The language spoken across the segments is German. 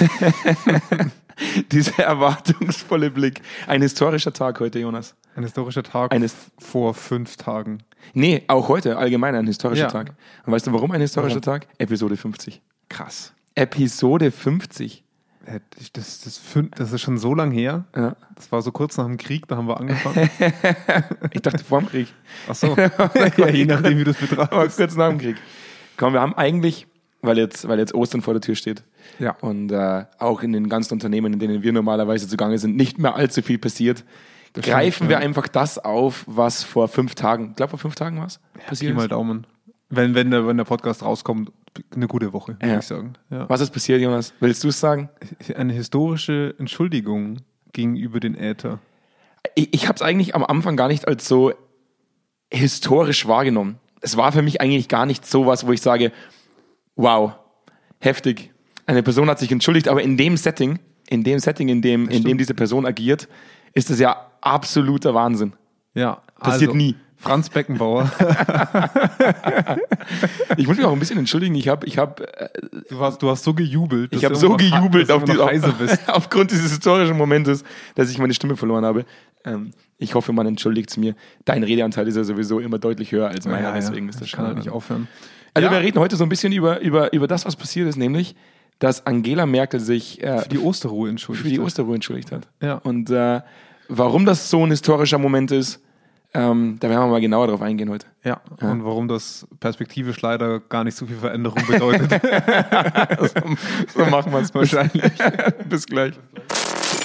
Dieser erwartungsvolle Blick. Ein historischer Tag heute, Jonas. Ein historischer Tag Eines- vor fünf Tagen. Nee, auch heute allgemein ein historischer Ja. Tag. Und weißt du, warum ein historischer Warum? Tag? Episode 50. Krass. Episode 50. Äh, Das, das, fün- das ist schon so lang her. Ja. Das war so kurz nach dem Krieg, da haben wir angefangen. Ich dachte vor dem Krieg. Ach so. ja, je nachdem, wie du es betrachtest. kurz nach dem Krieg. Komm, wir haben eigentlich, weil jetzt, weil jetzt Ostern vor der Tür steht Ja. und äh, auch in den ganzen Unternehmen, in denen wir normalerweise zugange sind, nicht mehr allzu viel passiert, Das greifen stimmt, wir ja. einfach das auf, was vor fünf Tagen, ich glaube vor fünf Tagen war es, Pi passiert mal ist. Daumen. Wenn, wenn, der, wenn der Podcast rauskommt, eine gute Woche, würde Ja. ich sagen. Ja. Was ist passiert, Jonas? Willst du es sagen? Eine historische Entschuldigung gegenüber den Äther. Ich, ich habe es eigentlich am Anfang gar nicht als so historisch wahrgenommen. Es war für mich eigentlich gar nicht so was, wo ich sage, wow, heftig. Eine Person hat sich entschuldigt, aber in dem Setting, in dem Setting, in dem, in dem diese Person agiert, ist das ja absoluter Wahnsinn. Ja, Passiert also, nie. Franz Beckenbauer. Ich muss mich auch ein bisschen entschuldigen. Ich habe, ich habe, äh, Du hast, du hast so gejubelt. ich habe so gejubelt auf die, bist. aufgrund dieses historischen Momentes, dass ich meine Stimme verloren habe. Ähm, ich hoffe, man entschuldigt es mir. Dein Redeanteil ist ja sowieso immer deutlich höher als meiner, Ja, ja, deswegen ist das kann schon. halt nicht aufhören. Also Ja. wir reden heute so ein bisschen über, über, über das, was passiert ist, nämlich, dass Angela Merkel sich äh, Für die Osterruhe entschuldigt. für die hat. Osterruhe entschuldigt hat. Ja. Und äh, warum das so ein historischer Moment ist, ähm, da werden wir mal genauer drauf eingehen heute. Ja. und warum das perspektivisch leider gar nicht so viel Veränderung bedeutet. So machen wir es wahrscheinlich. Bis gleich.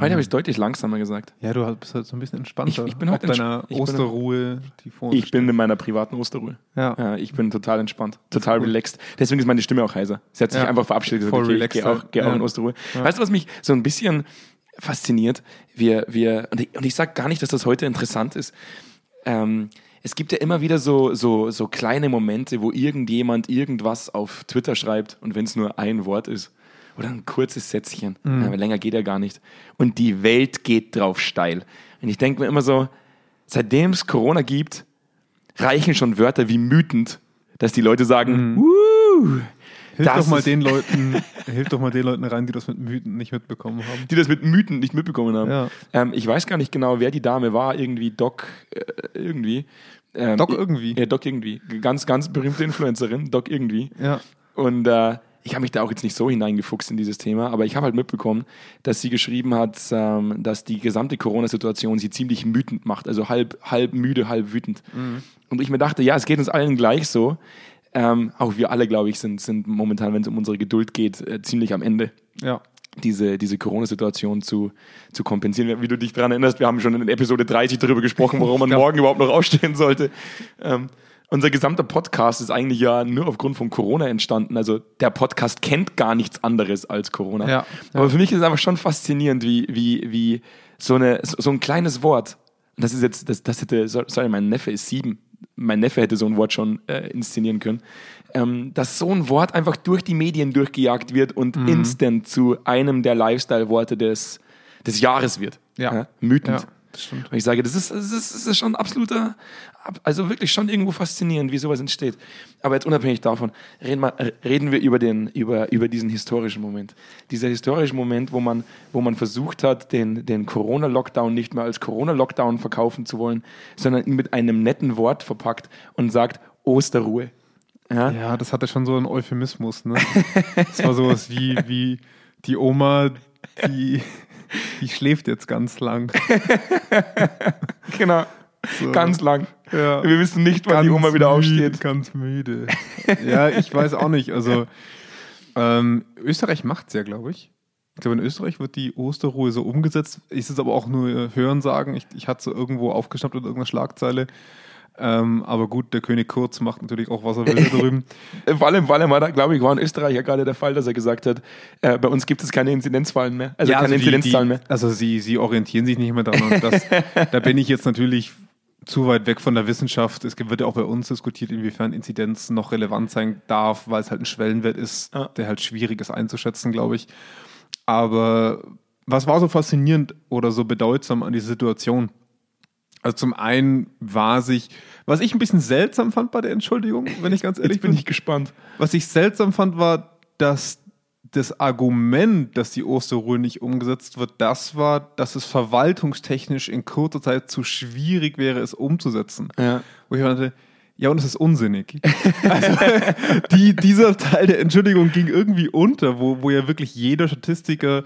Heute habe ich es deutlich langsamer gesagt. ja, du bist halt so ein bisschen entspannter. Ich- ich bin Auf heute entsp- deiner ich bin- Osterruhe, die vor uns Ich bin in meiner privaten Osterruhe. Ja. Ja, ich bin total entspannt, total relaxed. Deswegen ist meine Stimme auch heiser. Sie hat sich Ja. einfach verabschiedet. gesagt, Voll okay, ich relaxed gehe auch, geh auch Ja. in Osterruhe. Weißt du, was mich so ein bisschen fasziniert? Wir, wir, und ich, und ich sage gar nicht, dass das heute interessant ist. Ähm, es gibt ja immer wieder so, so, so kleine Momente, wo irgendjemand irgendwas auf Twitter schreibt und wenn es nur ein Wort ist oder ein kurzes Sätzchen, Mhm. ja, aber länger geht ja gar nicht. Und die Welt geht drauf steil. Und ich denke mir immer so, seitdem es Corona gibt, reichen schon Wörter wie mütend, dass die Leute sagen, "Wuh, Hilf das doch mal den Leuten, hilf doch mal den Leuten rein, die das mit Mythen nicht mitbekommen haben. die das mit Mythen nicht mitbekommen haben. Ja. Ähm, ich weiß gar nicht genau, wer die Dame war, irgendwie Doc, äh, irgendwie. Ähm, Doc irgendwie? Ja, Doc irgendwie. Ganz, ganz berühmte Influencerin, Doc irgendwie. Ja. Und äh, ich habe mich da auch jetzt nicht so hineingefuchst in dieses Thema, aber ich habe halt mitbekommen, dass sie geschrieben hat, ähm, dass die gesamte Corona-Situation sie ziemlich wütend macht, also halb, halb müde, halb wütend. Und ich mir dachte, ja, es geht uns allen gleich so. Ähm, auch wir alle, glaube ich, sind, sind momentan, wenn es um unsere Geduld geht, äh, ziemlich am Ende Ja. diese, diese Corona-Situation zu, zu kompensieren. Wie du dich daran erinnerst, wir haben schon in Episode 30 darüber gesprochen, warum man morgen überhaupt noch aufstehen sollte. Ähm, unser gesamter Podcast ist eigentlich ja nur aufgrund von Corona entstanden. Also der Podcast kennt gar nichts anderes als Corona. Ja. Aber für mich ist es einfach schon faszinierend, wie, wie, wie so, eine, so ein kleines Wort, das ist jetzt, das, das hätte, so- sorry, mein Neffe ist sieben, mein Neffe hätte so ein Wort schon äh, inszenieren können, ähm, dass so ein Wort einfach durch die Medien durchgejagt wird und Mhm. instant zu einem der Lifestyle-Worte des, des Jahres wird. Ja. Ja, das stimmt. Und ich sage, das ist, das ist, das ist schon absoluter, ab- also wirklich schon irgendwo faszinierend, wie sowas entsteht. Aber jetzt unabhängig davon, reden, wir, reden wir über, den, über, über diesen historischen Moment. Dieser historische Moment, wo man, wo man versucht hat, den, den Corona-Lockdown nicht mehr als Corona-Lockdown verkaufen zu wollen, sondern ihn mit einem netten Wort verpackt und sagt Osterruhe. Ja? Ja, das hatte schon so einen Euphemismus, ne? Das war sowas wie, wie die Oma, die, die schläft jetzt ganz lang. Genau. So. Ganz lang. Ja. Wir wissen nicht, wann die Ganz Oma wieder müde, aufsteht. Ganz müde. Ja, ich weiß auch nicht. Also, ähm, Österreich macht es ja, glaube ich. Ich glaube, in Österreich wird die Osterruhe so umgesetzt. Ist es aber auch nur äh, Hören sagen. Ich, ich hatte es so irgendwo aufgeschnappt in irgendeiner Schlagzeile. Ähm, aber gut, der König Kurz macht natürlich auch, was er will drüben. Vor allem, vor allem war da, glaube ich, war in Österreich ja gerade der Fall, dass er gesagt hat, äh, bei uns gibt es keine Inzidenzfallen mehr. Also keine die- Inzidenzzahlen die, mehr. Also sie, sie orientieren sich nicht mehr daran. Und das, da bin ich jetzt natürlich zu weit weg von der Wissenschaft. Es wird ja auch bei uns diskutiert, inwiefern Inzidenz noch relevant sein darf, weil es halt ein Schwellenwert ist, Ja. der halt schwierig ist einzuschätzen, glaube ich. Aber was war so faszinierend oder so bedeutsam an dieser Situation? Also zum einen war sich, was ich ein bisschen seltsam fand bei der Entschuldigung, wenn ich ganz ehrlich Jetzt bin bin, ich gespannt. was ich seltsam fand, war, dass das Argument, dass die Osterruhe nicht umgesetzt wird, das war, dass es verwaltungstechnisch in kurzer Zeit zu schwierig wäre, es umzusetzen. Ja. Wo ich meinte, ja, und es ist unsinnig. also, die, dieser Teil der Entschuldigung ging irgendwie unter, wo, wo ja wirklich jeder Statistiker,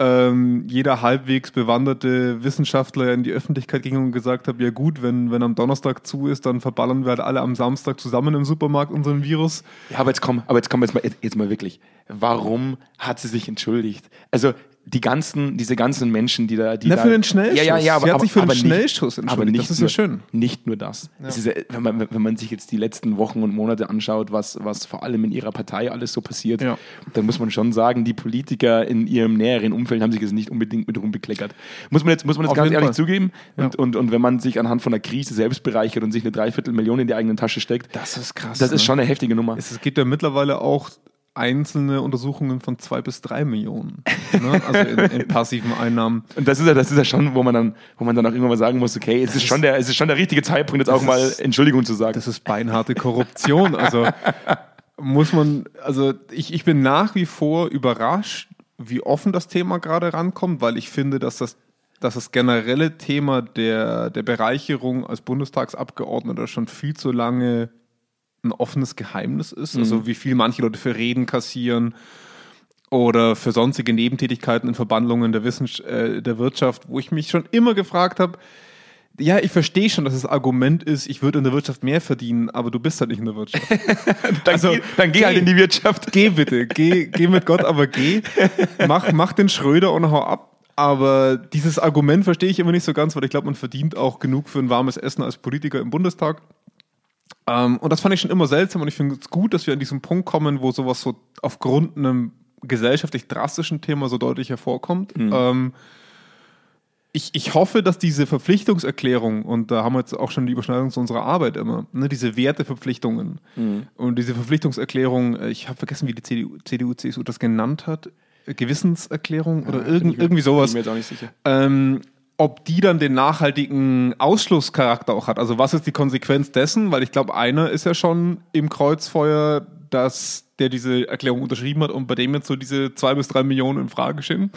ähm, jeder halbwegs bewanderte Wissenschaftler in die Öffentlichkeit ging und gesagt hat, ja gut, wenn, wenn am Donnerstag zu ist, dann verballern wir halt alle am Samstag zusammen im Supermarkt unseren Virus. Ja, aber jetzt komm, aber jetzt komm jetzt mal, jetzt mal wirklich. Warum hat sie sich entschuldigt? Also die ganzen, diese ganzen Menschen, die da, die Na, da, für den Schnellschuss. Ja, ja, ja, aber, Sie hat sich für den nicht- Schnellschuss aber entschuldigt. nicht Das ist nur, ja schön. Nicht nur das. Es ist ja, wenn, man, wenn man sich jetzt die letzten Wochen und Monate anschaut, was, was vor allem in ihrer Partei alles so passiert, Ja. dann muss man schon sagen, die Politiker in ihrem näheren Umfeld haben sich jetzt nicht unbedingt mit rumbekleckert. Muss man jetzt, muss man jetzt Auf ganz ehrlich Fall. zugeben. Ja. Und, und, und wenn man sich anhand von der Krise selbst bereichert und sich eine Dreiviertelmillion in die eigene Tasche steckt, Das ist krass. das ist ne? schon eine heftige Nummer. Es gibt ja mittlerweile auch einzelne Untersuchungen von zwei bis drei Millionen. Ne? Also in, in passiven Einnahmen. Und das ist ja, das ist ja schon, wo man dann, wo man dann auch irgendwann mal sagen muss, okay, es ist schon der, es ist schon der richtige Zeitpunkt, jetzt auch mal ist- Entschuldigung zu sagen. Das ist beinharte Korruption. Also muss man, also ich, ich bin nach wie vor überrascht, wie offen das Thema gerade rankommt, weil ich finde, dass das, dass das generelle Thema der, der Bereicherung als Bundestagsabgeordneter schon viel zu lange ein offenes Geheimnis ist. Also wie viel manche Leute für Reden kassieren oder für sonstige Nebentätigkeiten in Verbandlungen der, Wissens äh, der Wirtschaft, wo ich mich schon immer gefragt habe, ja, ich verstehe schon, dass das Argument ist, ich würde in der Wirtschaft mehr verdienen, aber du bist halt nicht in der Wirtschaft. dann, also, geh, dann geh halt in die Wirtschaft. geh bitte, geh, geh mit Gott, aber geh. Mach, mach den Schröder und hau ab. Aber dieses Argument verstehe ich immer nicht so ganz, weil ich glaube, man verdient auch genug für ein warmes Essen als Politiker im Bundestag. Ähm, und das fand ich schon immer seltsam und ich finde es gut, dass wir an diesen Punkt kommen, wo sowas so aufgrund einem gesellschaftlich drastischen Thema so deutlich hervorkommt. Ähm, ich, ich hoffe, dass diese Verpflichtungserklärung, und da haben wir jetzt auch schon die Überschneidung zu unserer Arbeit immer, ne, diese Werteverpflichtungen und diese Verpflichtungserklärung, äh, ich habe vergessen, wie die CDU, CDU, CSU das genannt hat, Gewissenserklärung oder bin irgend, ich mir- irgendwie sowas, Bin mir jetzt auch nicht sicher. ähm, ob die dann den nachhaltigen Ausschlusscharakter auch hat. Also was ist die Konsequenz dessen? Weil ich glaube, einer ist ja schon im Kreuzfeuer, dass der diese Erklärung unterschrieben hat und bei dem jetzt so diese zwei bis drei Millionen in Frage stehen.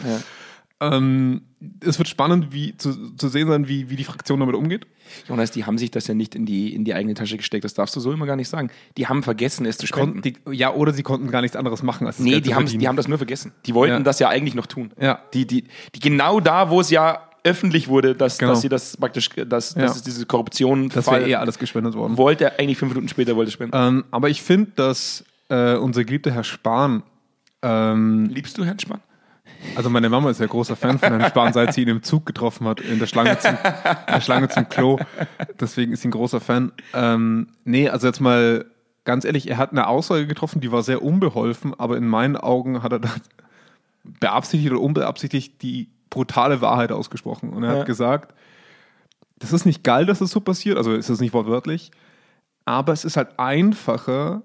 Ähm, es wird spannend, wie zu, zu sehen sein, wie, wie die Fraktion damit umgeht. Jonas, die haben sich das ja nicht in die, in die eigene Tasche gesteckt. Das darfst du so immer gar nicht sagen. Die haben vergessen, es zu spenden. Die, ja, oder sie konnten gar nichts anderes machen, als nee, die zu haben, die haben das nur vergessen. Die wollten Ja. das ja eigentlich noch tun. Ja. Die, die, die genau da, wo es ja öffentlich wurde, dass, Genau. dass sie das praktisch, dass, Ja. dass es diese Korruption das wäre eh alles gespendet worden. wollte er eigentlich fünf Minuten später wollte spenden. Ähm, aber ich finde, dass äh, unser geliebter Herr Spahn ähm, Liebst du Herrn Spahn? Also meine Mama ist ja großer Fan von Herrn Spahn, seit sie ihn im Zug getroffen hat, in der Schlange zum, der Schlange zum Klo. Deswegen ist sie ein großer Fan. Ähm, nee, also jetzt mal ganz ehrlich, er hat eine Aussage getroffen, die war sehr unbeholfen, aber in meinen Augen hat er da beabsichtigt oder unbeabsichtigt die brutale Wahrheit ausgesprochen. Und er Ja. hat gesagt, das ist nicht geil, dass das so passiert, also ist das nicht wortwörtlich, aber es ist halt einfacher,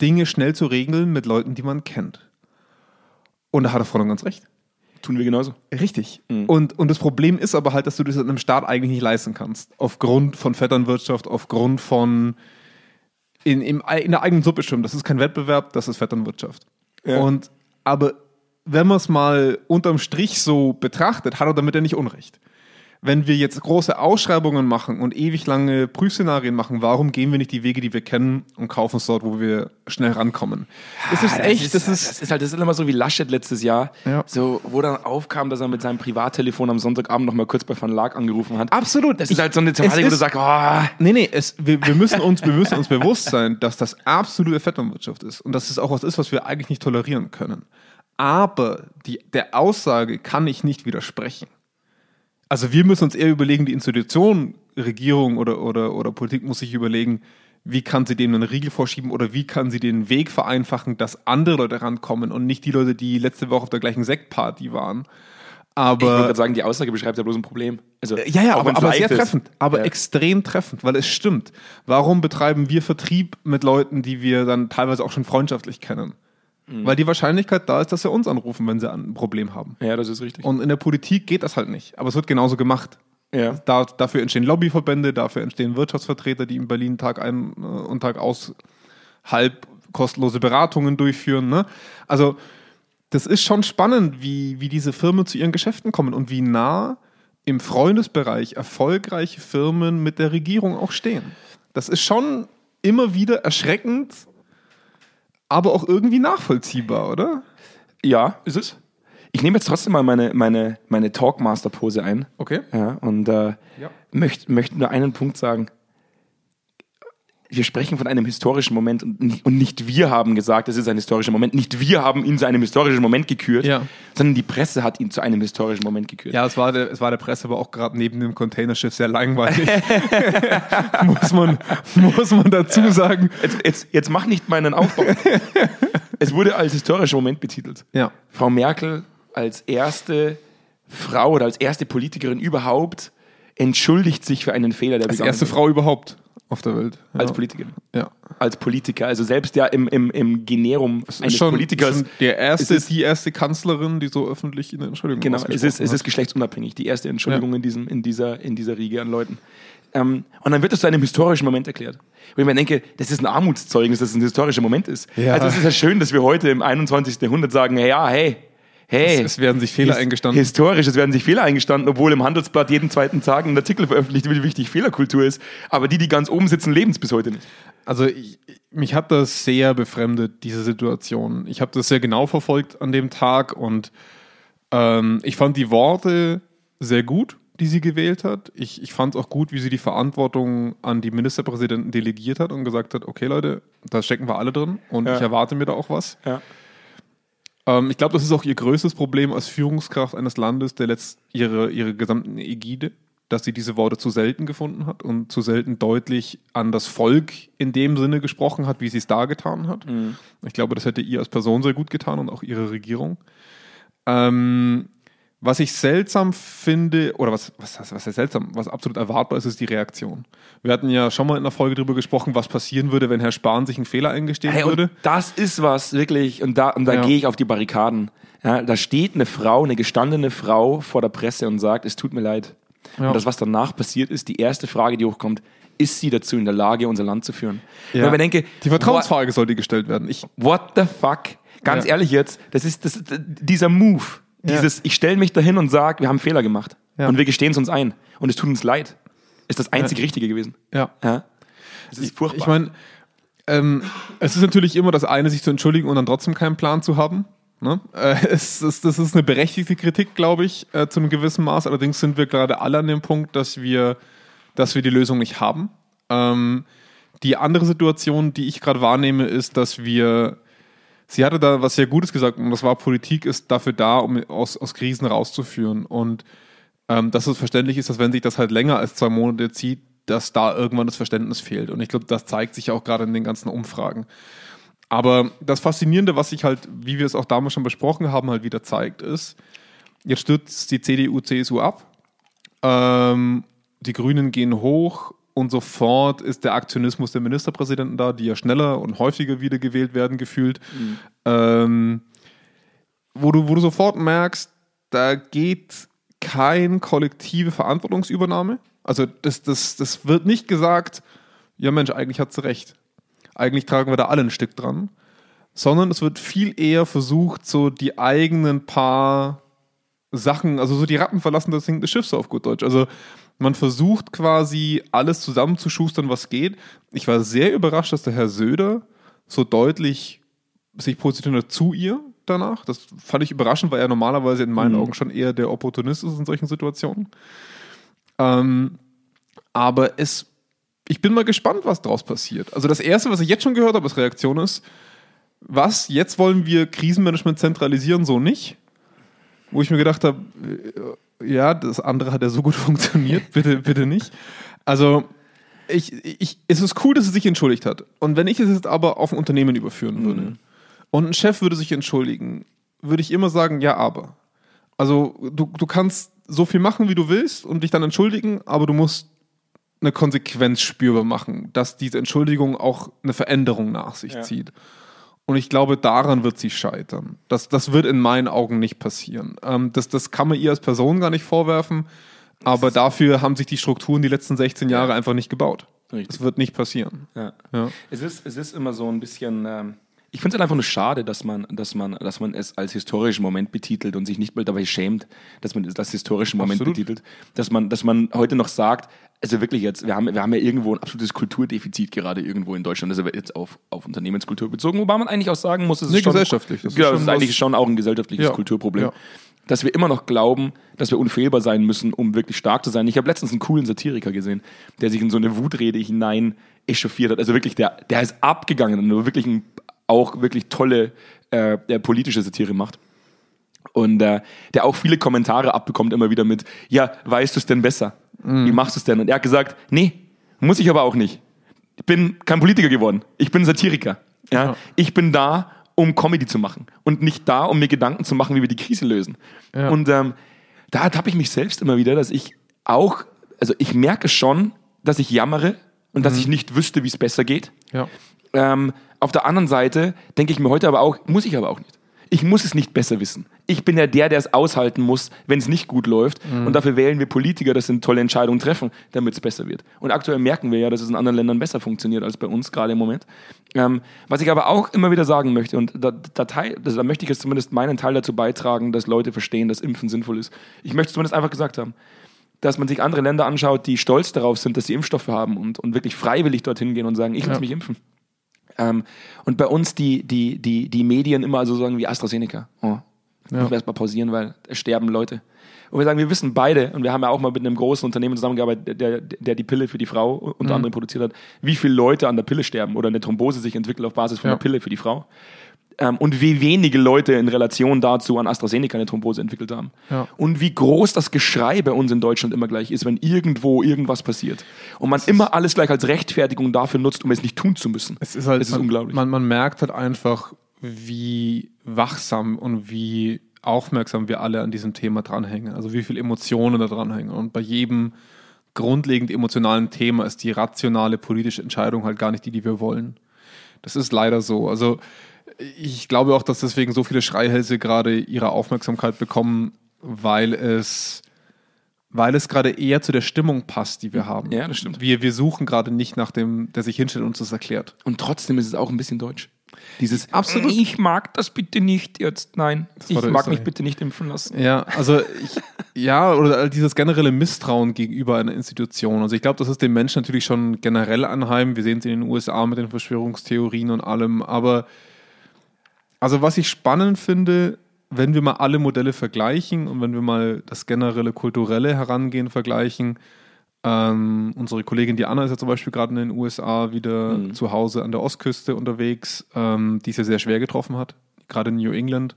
Dinge schnell zu regeln mit Leuten, die man kennt. Und da hat er voll und ganz recht. Tun wir genauso. Richtig. Und, und das Problem ist aber halt, dass du das in einem Staat eigentlich nicht leisten kannst. Aufgrund von Vetternwirtschaft, aufgrund von in, im, in der eigenen Suppe schwimmen. Das ist kein Wettbewerb, das ist Vetternwirtschaft. Ja. Und aber wenn man es mal unterm Strich so betrachtet, hat er damit ja nicht Unrecht. Wenn wir jetzt große Ausschreibungen machen und ewig lange Prüfszenarien machen, warum gehen wir nicht die Wege, die wir kennen und kaufen es dort, wo wir schnell rankommen? Das ist Ah, echt, das ist, das ist halt, das ist immer so wie Laschet letztes Jahr, Ja. so, wo dann aufkam, dass er mit seinem Privattelefon am Sonntagabend noch mal kurz bei Van Laak angerufen hat. absolut. Das ist halt so eine Thematik, wo du ist- sagst, oh, Nee, nee, es, wir, wir, müssen uns, wir müssen uns bewusst sein, dass das absolute Vetternwirtschaft ist und dass es auch was ist, was wir eigentlich nicht tolerieren können. Aber die, der Aussage kann ich nicht widersprechen. Also wir müssen uns eher überlegen, die Institution, Regierung oder, oder, oder Politik muss sich überlegen, wie kann sie dem einen Riegel vorschieben oder wie kann sie den Weg vereinfachen, dass andere Leute rankommen und nicht die Leute, die letzte Woche auf der gleichen Sektparty waren. Ich Aber würde sagen, die Aussage beschreibt ja bloß ein Problem. Also, ja, ja, aber, aber sehr ist. treffend. Aber Ja. extrem treffend, weil es stimmt. Warum betreiben wir Vertrieb mit Leuten, die wir dann teilweise auch schon freundschaftlich kennen? Mhm. Weil die Wahrscheinlichkeit da ist, dass sie uns anrufen, wenn sie ein Problem haben. Ja, das ist richtig. Und in der Politik geht das halt nicht. Aber es wird genauso gemacht. ja. Da, dafür entstehen Lobbyverbände, dafür entstehen Wirtschaftsvertreter, die in Berlin Tag ein äh, und Tag aus halb kostenlose Beratungen durchführen. Ne? Also das ist schon spannend, wie, wie diese Firmen zu ihren Geschäften kommen und wie nah im Freundesbereich erfolgreiche Firmen mit der Regierung auch stehen. Das ist schon immer wieder erschreckend, aber auch irgendwie nachvollziehbar, oder? ja, ist es. Ich nehme jetzt trotzdem mal meine, meine, meine Talkmaster-Pose ein. Okay. Ja, und äh, Ja. möchte möcht nur einen Punkt sagen. Wir sprechen von einem historischen Moment und nicht, und nicht wir haben gesagt, es ist ein historischer Moment. Nicht wir haben ihn zu einem historischen Moment gekürt, Ja. sondern die Presse hat ihn zu einem historischen Moment gekürt. Ja, es war der, es war der Presse aber auch gerade neben dem Containerschiff sehr langweilig. muss, man, muss man dazu sagen. Jetzt, jetzt, jetzt mach nicht meinen Aufbau. es wurde als historischer Moment betitelt. Ja. Frau Merkel als erste Frau oder als erste Politikerin überhaupt entschuldigt sich für einen Fehler, der Als erste. Frau überhaupt auf der Welt. Ja. Als Politikerin. Ja. Als Politiker. Also selbst ja im, im, im Generum Es eines schon, Politikers. schon der erste, ist- die erste Kanzlerin, die so öffentlich in der Entschuldigung Genau, es ist, es ist geschlechtsunabhängig, die erste Entschuldigung Ja. in, diesem, in, dieser, in dieser Riege an Leuten. Ähm, und dann wird das zu einem historischen Moment erklärt. Wo ich mir denke, das ist ein Armutszeugnis, dass es ein historischer Moment ist. Ja. Also es ist ja schön, dass wir heute im 21. Jahrhundert sagen, ja, hey, hey. Es- es werden sich Fehler his- eingestanden. Historisch, es werden sich Fehler eingestanden, obwohl im Handelsblatt jeden zweiten Tag ein Artikel veröffentlicht wird, wie wichtig Fehlerkultur ist. Aber die, die ganz oben sitzen, leben es bis heute nicht. Also ich, mich hat das sehr befremdet, diese Situation. Ich habe das sehr genau verfolgt an dem Tag und ähm, ich fand die Worte sehr gut, die sie gewählt hat. Ich, ich fand auch gut, wie sie die Verantwortung an die Ministerpräsidenten delegiert hat und gesagt hat, okay Leute, da stecken wir alle drin und Ja. ich erwarte mir da auch was. Ja. Ähm, ich glaube, das ist auch ihr größtes Problem als Führungskraft eines Landes, der letzt ihre, ihre gesamten Ägide, dass sie diese Worte zu selten gefunden hat und zu selten deutlich an das Volk in dem Sinne gesprochen hat, wie sie es dargetan hat. Ich glaube, das hätte ihr als Person sehr gut getan und auch ihre Regierung. Ähm, was ich seltsam finde, oder was, was, heißt- was heißt seltsam, was absolut erwartbar ist, ist die Reaktion. Wir hatten ja schon mal in der Folge darüber gesprochen, was passieren würde, wenn Herr Spahn sich einen Fehler eingestehen Hey, würde. das ist was wirklich, und da, und da Ja. gehe ich auf die Barrikaden. Ja, da steht eine Frau, eine gestandene Frau vor der Presse und sagt, es tut mir leid. Ja. Und das, was danach passiert ist, die erste Frage, die hochkommt, ist sie dazu in der Lage, unser Land zu führen? Ja. Wenn man denke, Die Vertrauensfrage sollte gestellt werden. Ich, what, the fuck? Ganz ehrlich jetzt, das ist, das, dieser Move. Dieses, ich stelle mich dahin und sage, wir haben Fehler gemacht. Und wir gestehen es uns ein. Und es tut uns leid. Ist das einzig Richtige gewesen. ja. Ja? Das ist furchtbar. Ich meine, ähm, es ist natürlich immer das eine, sich zu entschuldigen und dann trotzdem keinen Plan zu haben. Ne? Äh, es ist, das ist eine berechtigte Kritik, glaube ich, äh, zu einem gewissen Maß. Allerdings sind wir gerade alle an dem Punkt, dass wir, dass wir die Lösung nicht haben. Ähm, die andere Situation, die ich gerade wahrnehme, ist, dass wir Sie hatte da was sehr Gutes gesagt und das war, Politik ist dafür da, um aus, aus Krisen rauszuführen. Und ähm, dass es verständlich ist, dass wenn sich das halt länger als zwei Monate zieht, dass da irgendwann das Verständnis fehlt. Und ich glaube, das zeigt sich auch gerade in den ganzen Umfragen. Aber das Faszinierende, was sich halt, wie wir es auch damals schon besprochen haben, halt wieder zeigt, ist, jetzt stürzt die CDU, CSU ab, ähm, die Grünen gehen hoch und sofort ist der Aktionismus der Ministerpräsidenten da, die ja schneller und häufiger wiedergewählt werden, gefühlt. Ähm, wo, du, wo du sofort merkst, da geht kein kollektive Verantwortungsübernahme. Also das, das, das wird nicht gesagt, ja Mensch, eigentlich hat sie recht. Eigentlich tragen wir da alle ein Stück dran. Sondern es wird viel eher versucht, so die eigenen paar Sachen, also so die Ratten verlassen das sinkende Schiff so auf gut Deutsch. Also man versucht quasi alles zusammenzuschustern, was geht. Ich war sehr überrascht, dass der Herr Söder so deutlich sich positioniert zu ihr danach. Das fand ich überraschend, weil er normalerweise in meinen Mhm. Augen schon eher der Opportunist ist in solchen Situationen. Ähm, aber es, ich bin mal gespannt, was daraus passiert. Also das Erste, was ich jetzt schon gehört habe, als Reaktion ist, was, jetzt wollen wir Krisenmanagement zentralisieren, so nicht? Wo ich mir gedacht habe, äh, ja, das andere hat ja so gut funktioniert, bitte, bitte nicht. Also, ich, ich, es ist cool, dass sie sich entschuldigt hat. Und wenn ich es jetzt aber auf ein Unternehmen überführen würde und ein Chef würde sich entschuldigen, würde ich immer sagen, ja, aber. Also du, du kannst so viel machen, wie du willst und dich dann entschuldigen, aber du musst eine Konsequenz spürbar machen, dass diese Entschuldigung auch eine Veränderung nach sich Ja. zieht. Und ich glaube, daran wird sie scheitern. Das, das wird in meinen Augen nicht passieren. Ähm, das, das kann man ihr als Person gar nicht vorwerfen, aber dafür haben sich die Strukturen die letzten 16 Jahre einfach nicht gebaut. Richtig. Das wird nicht passieren. Ja. Ja. Es, ist, es ist immer so ein bisschen. Ähm, ich finde es halt einfach nur schade, dass man, dass, man, dass man es als historischen Moment betitelt und sich nicht mal dabei schämt, dass man es als historischen Moment Absolut. betitelt. Dass man, dass man heute noch sagt, also wirklich jetzt, wir haben, wir haben ja irgendwo ein absolutes Kulturdefizit gerade irgendwo in Deutschland, also jetzt auf, auf Unternehmenskultur bezogen, wobei man eigentlich auch sagen muss, es ist Nee, schon, gesellschaftlich. Das ist ja, schon das ist eigentlich schon auch ein gesellschaftliches Ja. Kulturproblem. Ja. Dass wir immer noch glauben, dass wir unfehlbar sein müssen, um wirklich stark zu sein. Ich habe letztens einen coolen Satiriker gesehen, der sich in so eine Wutrede hinein echauffiert hat. Also wirklich, der, der ist abgegangen und wirklich ein, auch wirklich tolle äh, politische Satire macht. Und äh, der auch viele Kommentare abbekommt immer wieder mit, ja, weißt du es denn besser? Wie machst du es denn? Und er hat gesagt, nee, muss ich aber auch nicht. Ich bin kein Politiker geworden. Ich bin Satiriker. Ja? Ja. Ich bin da, um Comedy zu machen und nicht da, um mir Gedanken zu machen, wie wir die Krise lösen. Ja. Und ähm, da habe ich mich selbst immer wieder, dass ich auch, also ich merke schon, dass ich jammere und dass ich nicht wüsste, wie es besser geht. Ja. Ähm, auf der anderen Seite denke ich mir heute aber auch, muss ich aber auch nicht. Ich muss es nicht besser wissen. Ich bin ja der, der es aushalten muss, wenn es nicht gut läuft. Und dafür wählen wir Politiker, dass sie tolle Entscheidungen treffen, damit es besser wird. Und aktuell merken wir ja, dass es in anderen Ländern besser funktioniert als bei uns, gerade im Moment. Ähm, was ich aber auch immer wieder sagen möchte, und da, da, teil, also da möchte ich jetzt zumindest meinen Teil dazu beitragen, dass Leute verstehen, dass Impfen sinnvoll ist. Ich möchte es zumindest einfach gesagt haben dass man sich andere Länder anschaut, die stolz darauf sind, dass sie Impfstoffe haben und, und wirklich freiwillig dorthin gehen und sagen, ich lasse Ja. mich impfen. Ähm, und bei uns die, die, die, die Medien immer so sagen wie AstraZeneca. Oh, Ja. müssen wir erstmal pausieren, weil es sterben Leute. Und wir sagen, wir wissen beide, und wir haben ja auch mal mit einem großen Unternehmen zusammengearbeitet, der, der die Pille für die Frau unter Mhm. anderem produziert hat, wie viele Leute an der Pille sterben oder eine Thrombose sich entwickelt auf Basis von Ja. der Pille für die Frau. Ähm, und wie wenige Leute in Relation dazu an AstraZeneca eine Thrombose entwickelt haben. Ja. Und wie groß das Geschrei bei uns in Deutschland immer gleich ist, wenn irgendwo irgendwas passiert. Und man immer alles gleich als Rechtfertigung dafür nutzt, um es nicht tun zu müssen. Es ist halt Es ist man, unglaublich. Man, man merkt halt einfach, wie wachsam und wie aufmerksam wir alle an diesem Thema dranhängen. Also wie viele Emotionen da dranhängen. Und bei jedem grundlegend emotionalen Thema ist die rationale politische Entscheidung halt gar nicht die, die wir wollen. Das ist leider so. Also ich glaube auch, dass deswegen so viele Schreihälse gerade ihre Aufmerksamkeit bekommen, weil es, weil es gerade eher zu der Stimmung passt, die wir haben. Ja, das stimmt. Wir, wir suchen gerade nicht nach dem, der sich hinstellt und uns das erklärt. Und trotzdem ist es auch ein bisschen deutsch. Dieses Absolut. Ich mag das bitte nicht jetzt. Nein, ich mag mich Österreich. bitte nicht impfen lassen. Ja, also ich, ja, oder dieses generelle Misstrauen gegenüber einer Institution. Also ich glaube, das ist den Menschen natürlich schon generell anheim. Wir sehen es in den USA mit den Verschwörungstheorien und allem. Aber also was ich spannend finde, wenn wir mal alle Modelle vergleichen und wenn wir mal das generelle kulturelle Herangehen vergleichen, ähm, unsere Kollegin Diana ist ja zum Beispiel gerade in den USA wieder zu Hause an der Ostküste unterwegs, ähm, die es ja sehr schwer getroffen hat, gerade in New England,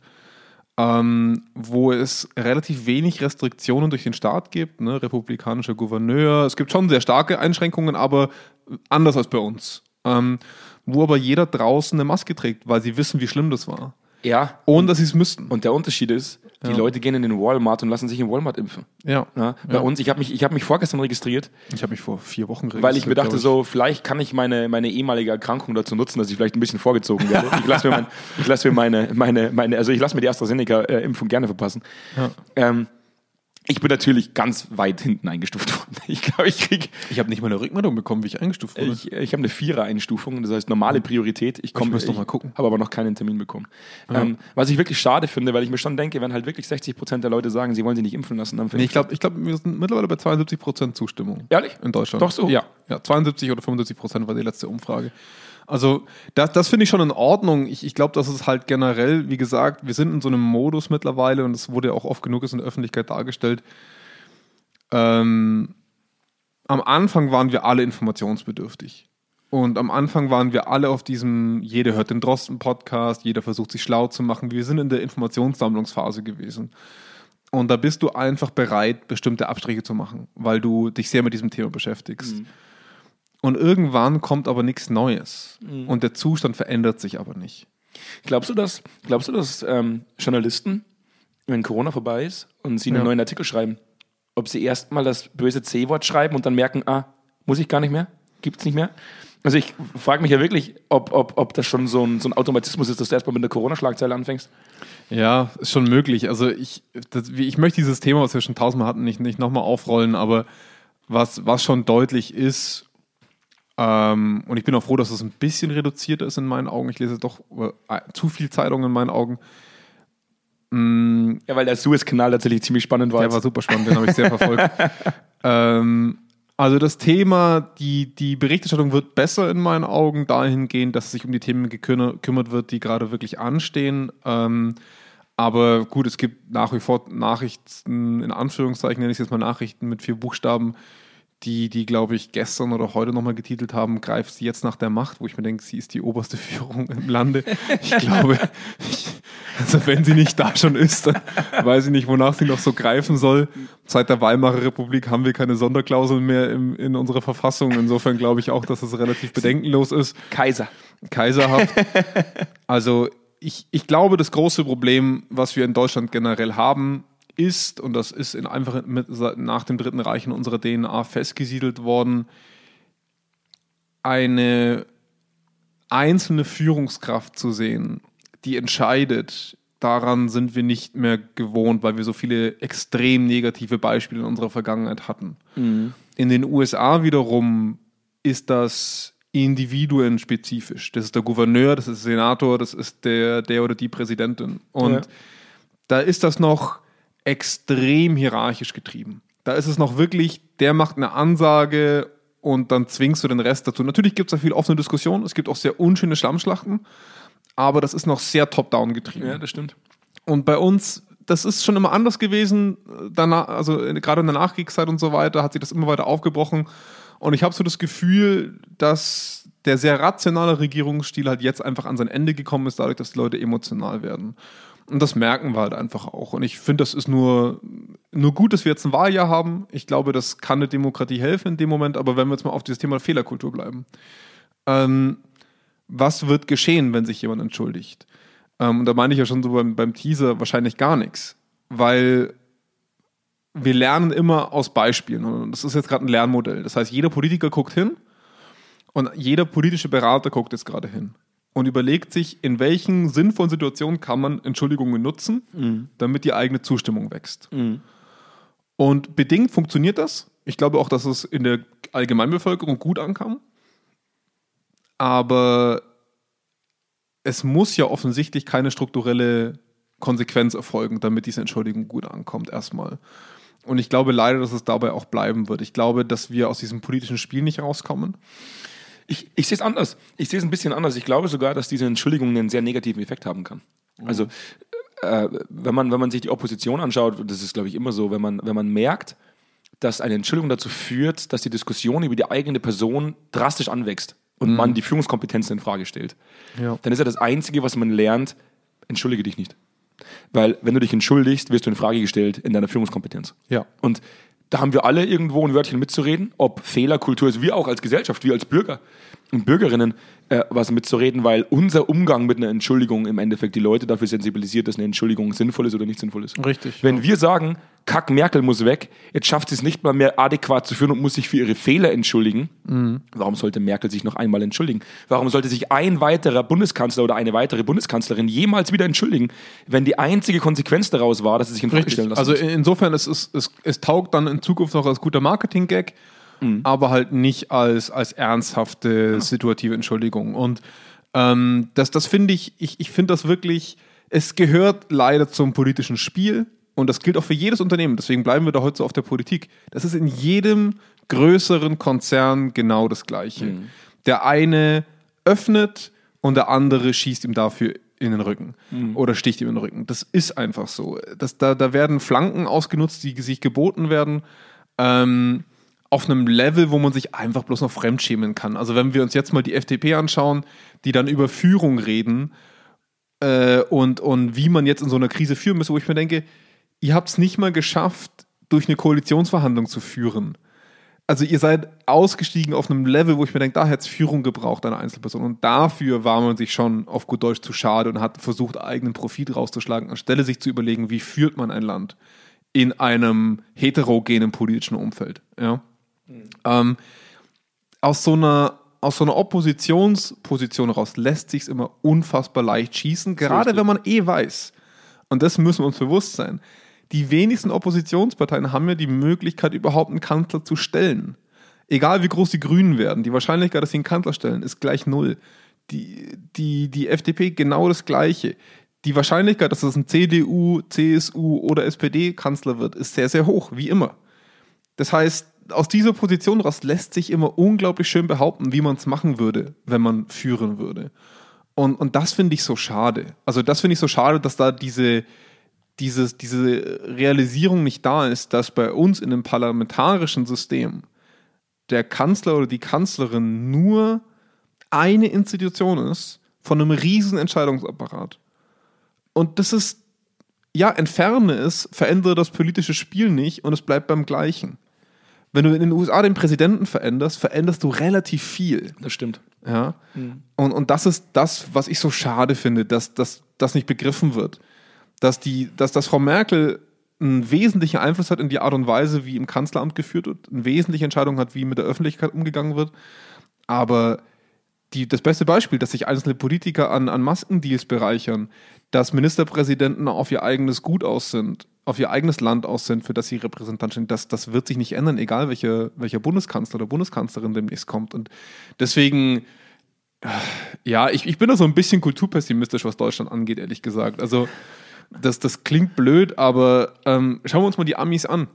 ähm, wo es relativ wenig Restriktionen durch den Staat gibt, ne? republikanischer Gouverneur. Es gibt schon sehr starke Einschränkungen, aber anders als bei uns. Wo aber jeder draußen eine Maske trägt, weil sie wissen, wie schlimm das war. Ja. Ohne dass sie es müssten. Und der Unterschied ist, die Ja. Leute gehen in den Walmart und lassen sich in Walmart impfen. Ja. Ja, bei Ja. uns, ich habe mich, ich hab mich vorgestern registriert, Ich habe mich vor vier Wochen registriert. weil ich mir dachte, glaub so, vielleicht kann ich meine, meine ehemalige Erkrankung dazu nutzen, dass ich vielleicht ein bisschen vorgezogen werde. Ich lasse mir, mein, ich lass mir meine, meine, meine, also ich lasse mir die AstraZeneca-Impfung gerne verpassen. Ja. Ähm, ich bin natürlich ganz weit hinten eingestuft worden. Ich glaube, ich krieg, Ich habe nicht mal eine Rückmeldung bekommen, wie ich eingestuft wurde. ich, ich habe eine Vierer-Einstufung, das heißt normale Priorität. Ich, komm, muss noch mal gucken. Habe aber noch keinen Termin bekommen. Ähm, was ich wirklich schade finde, weil ich mir schon denke, wenn halt wirklich 60 Prozent der Leute sagen, sie wollen sich nicht impfen lassen, dann nee, ich glaube, ich glaub, wir sind mittlerweile bei 72 Prozent Zustimmung. Ehrlich? In Deutschland. Doch so? Ja, ja 72 oder 75 Prozent war die letzte Umfrage. Also, das, das finde ich schon in Ordnung. Ich, ich glaube, dass es halt generell, wie gesagt, wir sind in so einem Modus mittlerweile und es wurde ja auch oft genug ist in der Öffentlichkeit dargestellt. Ähm, am Anfang waren wir alle informationsbedürftig. Und am Anfang waren wir alle auf diesem, jeder hört den Drosten-Podcast, jeder versucht sich schlau zu machen. Wir sind in der Informationssammlungsphase gewesen. Und da bist du einfach bereit, bestimmte Abstriche zu machen, weil du dich sehr mit diesem Thema beschäftigst. Und irgendwann kommt aber nichts Neues. Und der Zustand verändert sich aber nicht. Glaubst du, dass, glaubst du, dass ähm, Journalisten wenn Corona vorbei ist und sie einen Ja. neuen Artikel schreiben, ob sie erstmal das böse C-Wort schreiben und dann merken, ah, muss ich gar nicht mehr, gibt's nicht mehr. Also ich frage mich ja wirklich, ob, ob, ob das schon so ein, so ein Automatismus ist, dass du erstmal mit einer Corona-Schlagzeile anfängst. Ja, ist schon möglich. Also ich, das, ich möchte dieses Thema, was wir schon tausendmal hatten, nicht, nicht nochmal aufrollen, aber was, was schon deutlich ist, ähm, und ich bin auch froh, dass es ein bisschen reduziert ist in meinen Augen. Ich lese doch äh, zu viel Zeitung in meinen Augen. Mm, Ja, weil der Suez-Kanal tatsächlich ziemlich spannend war. der war super spannend, den habe ich sehr verfolgt. ähm, also das Thema, die, die Berichterstattung wird besser in meinen Augen dahingehend, dass sich um die Themen gekümmert gekümmert wird, die gerade wirklich anstehen. Ähm, aber gut, es gibt nach wie vor Nachrichten, in Anführungszeichen nenne ich es jetzt mal Nachrichten mit vier Buchstaben, die, die glaube ich, gestern oder heute nochmal getitelt haben, greift sie jetzt nach der Macht, wo ich mir denke, sie ist die oberste Führung im Lande. Ich glaube, ich, also wenn sie nicht da schon ist, dann weiß ich nicht, wonach sie noch so greifen soll. Seit der Weimarer Republik haben wir keine Sonderklauseln mehr im, in unserer Verfassung. Insofern glaube ich auch, dass es relativ bedenkenlos ist Kaiser. kaiserhaft. Also ich, ich glaube, das große Problem, was wir in Deutschland generell haben, ist, und das ist in einfach mit, nach dem Dritten Reich in unserer DNA festgesiedelt worden, eine einzelne Führungskraft zu sehen, die entscheidet, daran sind wir nicht mehr gewohnt, weil wir so viele extrem negative Beispiele in unserer Vergangenheit hatten. In den USA wiederum ist das individuenspezifisch. Das ist der Gouverneur, das ist der Senator, das ist der, der oder die Präsidentin. Und Ja. da ist das noch extrem hierarchisch getrieben. Da ist es noch wirklich, der macht eine Ansage und dann zwingst du den Rest dazu. Natürlich gibt es da viel offene Diskussion, es gibt auch sehr unschöne Schlammschlachten, aber das ist noch sehr top-down getrieben. Ja, das stimmt. Und bei uns, das ist schon immer anders gewesen, danach, also gerade in der Nachkriegszeit und so weiter, hat sich das immer weiter aufgebrochen. Und ich habe so das Gefühl, dass der sehr rationale Regierungsstil halt jetzt einfach an sein Ende gekommen ist, dadurch, dass die Leute emotional werden. Und das merken wir halt einfach auch. Und ich finde, das ist nur, nur gut, dass wir jetzt ein Wahljahr haben. Ich glaube, das kann der Demokratie helfen in dem Moment. Aber wenn wir jetzt mal auf dieses Thema Fehlerkultur bleiben. Ähm, was wird geschehen, wenn sich jemand entschuldigt? Ähm, und da meine ich ja schon so beim, beim Teaser wahrscheinlich gar nichts. Weil wir lernen immer aus Beispielen. Und das ist jetzt gerade ein Lernmodell. Das heißt, jeder Politiker guckt hin und jeder politische Berater guckt jetzt gerade hin und überlegt sich, in welchen sinnvollen Situationen kann man Entschuldigungen nutzen, damit die eigene Zustimmung wächst. Und bedingt funktioniert das. Ich glaube auch, dass es in der Allgemeinbevölkerung gut ankam. Aber es muss ja offensichtlich keine strukturelle Konsequenz erfolgen, damit diese Entschuldigung gut ankommt, erstmal. Und ich glaube leider, dass es dabei auch bleiben wird. Ich glaube, dass wir aus diesem politischen Spiel nicht rauskommen. Ich, ich sehe es anders. Ich sehe es ein bisschen anders. Ich glaube sogar, dass diese Entschuldigung einen sehr negativen Effekt haben kann. Also, äh, wenn, man, wenn man sich die Opposition anschaut, das ist, glaube ich, immer so, wenn man, wenn man merkt, dass eine Entschuldigung dazu führt, dass die Diskussion über die eigene Person drastisch anwächst und man die Führungskompetenzen in Frage stellt, Ja. dann ist ja das Einzige, was man lernt, entschuldige dich nicht. Weil, wenn du dich entschuldigst, wirst du in Frage gestellt in deiner Führungskompetenz. Ja. Und da haben wir alle irgendwo ein Wörtchen mitzureden, ob Fehlerkultur ist, wir auch als Gesellschaft, wir als Bürger und Bürgerinnen äh, was mitzureden, weil unser Umgang mit einer Entschuldigung im Endeffekt die Leute dafür sensibilisiert, dass eine Entschuldigung sinnvoll ist oder nicht sinnvoll ist. Richtig, Wenn wir sagen, Kack, Merkel muss weg, jetzt schafft sie es nicht mal mehr adäquat zu führen und muss sich für ihre Fehler entschuldigen, Mhm. warum sollte Merkel sich noch einmal entschuldigen? Warum sollte sich ein weiterer Bundeskanzler oder eine weitere Bundeskanzlerin jemals wieder entschuldigen, wenn die einzige Konsequenz daraus war, dass sie sich in Frage stellen lassen? Also insofern, es, ist, es, es taugt dann in Zukunft auch als guter Marketing-Gag, aber halt nicht als, als ernsthafte situative Entschuldigung. Und ähm, das, das finde ich, ich, ich finde das wirklich, es gehört leider zum politischen Spiel und das gilt auch für jedes Unternehmen. Deswegen bleiben wir da heute so auf der Politik. Das ist in jedem größeren Konzern genau das Gleiche. Der eine öffnet und der andere schießt ihm dafür in den Rücken oder sticht ihm in den Rücken. Das ist einfach so. Das, da, da werden Flanken ausgenutzt, die sich geboten werden. Ähm, auf einem Level, wo man sich einfach bloß noch fremdschämen kann. Also wenn wir uns jetzt mal die FDP anschauen, die dann über Führung reden äh, und, und wie man jetzt in so einer Krise führen müsste, wo ich mir denke, ihr habt es nicht mal geschafft, durch eine Koalitionsverhandlung zu führen. also ihr seid ausgestiegen auf einem Level, wo ich mir denke, da hätte es Führung gebraucht, eine Einzelperson. Und dafür war man sich schon auf gut Deutsch zu schade und hat versucht, eigenen Profit rauszuschlagen, anstelle sich zu überlegen, wie führt man ein Land in einem heterogenen politischen Umfeld. Ja? Mhm. Ähm, aus so einer aus so einer Oppositionsposition raus lässt sich es immer unfassbar leicht schießen, gerade wenn man eh weiß. Und das müssen wir uns bewusst sein die wenigsten Oppositionsparteien haben ja die Möglichkeit, überhaupt einen Kanzler zu stellen. Egal wie groß die Grünen werden, die Wahrscheinlichkeit, dass sie einen Kanzler stellen, ist gleich null. Die, die, die FDP genau das Gleiche. Die Wahrscheinlichkeit, dass es ein CDU, CSU oder SPD-Kanzler wird, ist sehr, sehr hoch, wie immer. Das heißt, aus dieser Position raus lässt sich immer unglaublich schön behaupten, wie man es machen würde, wenn man führen würde. Und, und das finde ich so schade. Also das finde ich so schade, dass da diese, dieses, diese Realisierung nicht da ist, dass bei uns in einem parlamentarischen System der Kanzler oder die Kanzlerin nur eine Institution ist von einem riesen Entscheidungsapparat. Und das ist, ja, entferne es, verändere das politische Spiel nicht und es bleibt beim Gleichen. Wenn du in den USA den Präsidenten veränderst, veränderst du relativ viel. Das stimmt. Ja. Mhm. Und, und das ist das, was ich so schade finde, dass das nicht begriffen wird dass, die, dass, dass Frau Merkel einen wesentlichen Einfluss hat in die Art und Weise, wie im Kanzleramt geführt wird, eine wesentliche Entscheidung hat, wie mit der Öffentlichkeit umgegangen wird. Aber die, das beste Beispiel, dass sich einzelne Politiker an, an Maskendeals bereichern, dass Ministerpräsidenten auf ihr eigenes Gut aus sind, auf ihr eigenes Land aus sind, für das sie Repräsentant sind, das, das wird sich nicht ändern, egal welcher, welcher Bundeskanzler oder Bundeskanzlerin demnächst kommt. Und deswegen, ja, ich, ich bin da so ein bisschen kulturpessimistisch, was Deutschland angeht, ehrlich gesagt. Also das, das klingt blöd, aber ähm, schauen wir uns mal die Amis an.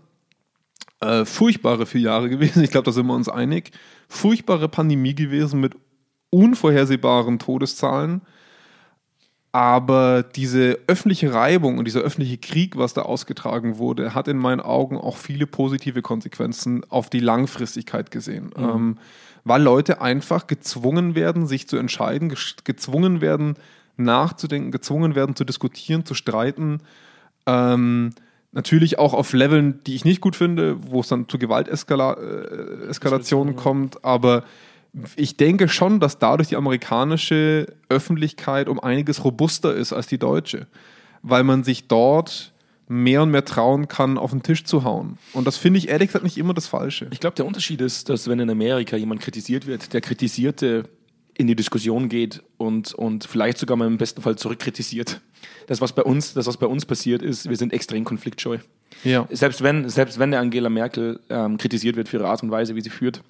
Äh, furchtbare vier Jahre gewesen, ich glaube, da sind wir uns einig. Furchtbare Pandemie gewesen mit unvorhersehbaren Todeszahlen. Aber diese öffentliche Reibung und dieser öffentliche Krieg, was da ausgetragen wurde, hat in meinen Augen auch viele positive Konsequenzen auf die Langfristigkeit gesehen. Mhm. Ähm, weil Leute einfach gezwungen werden, sich zu entscheiden, gezwungen werden, nachzudenken, gezwungen werden zu diskutieren, zu streiten. Ähm, natürlich auch auf Leveln, die ich nicht gut finde, wo es dann zu Gewalteskalationen äh, kommt, aber ich denke schon, dass dadurch die amerikanische Öffentlichkeit um einiges robuster ist als die deutsche, weil man sich dort mehr und mehr trauen kann, auf den Tisch zu hauen. Und das finde ich ehrlich gesagt nicht immer das Falsche. Ich glaube, der Unterschied ist, dass wenn in Amerika jemand kritisiert wird, der Kritisierte in die Diskussion geht und, und vielleicht sogar mal im besten Fall zurückkritisiert. Das, was bei uns, das, was bei uns passiert ist, wir sind extrem konfliktscheu. Ja. Selbst, wenn, selbst wenn der Angela Merkel ähm, kritisiert wird für ihre Art und Weise, wie sie führt,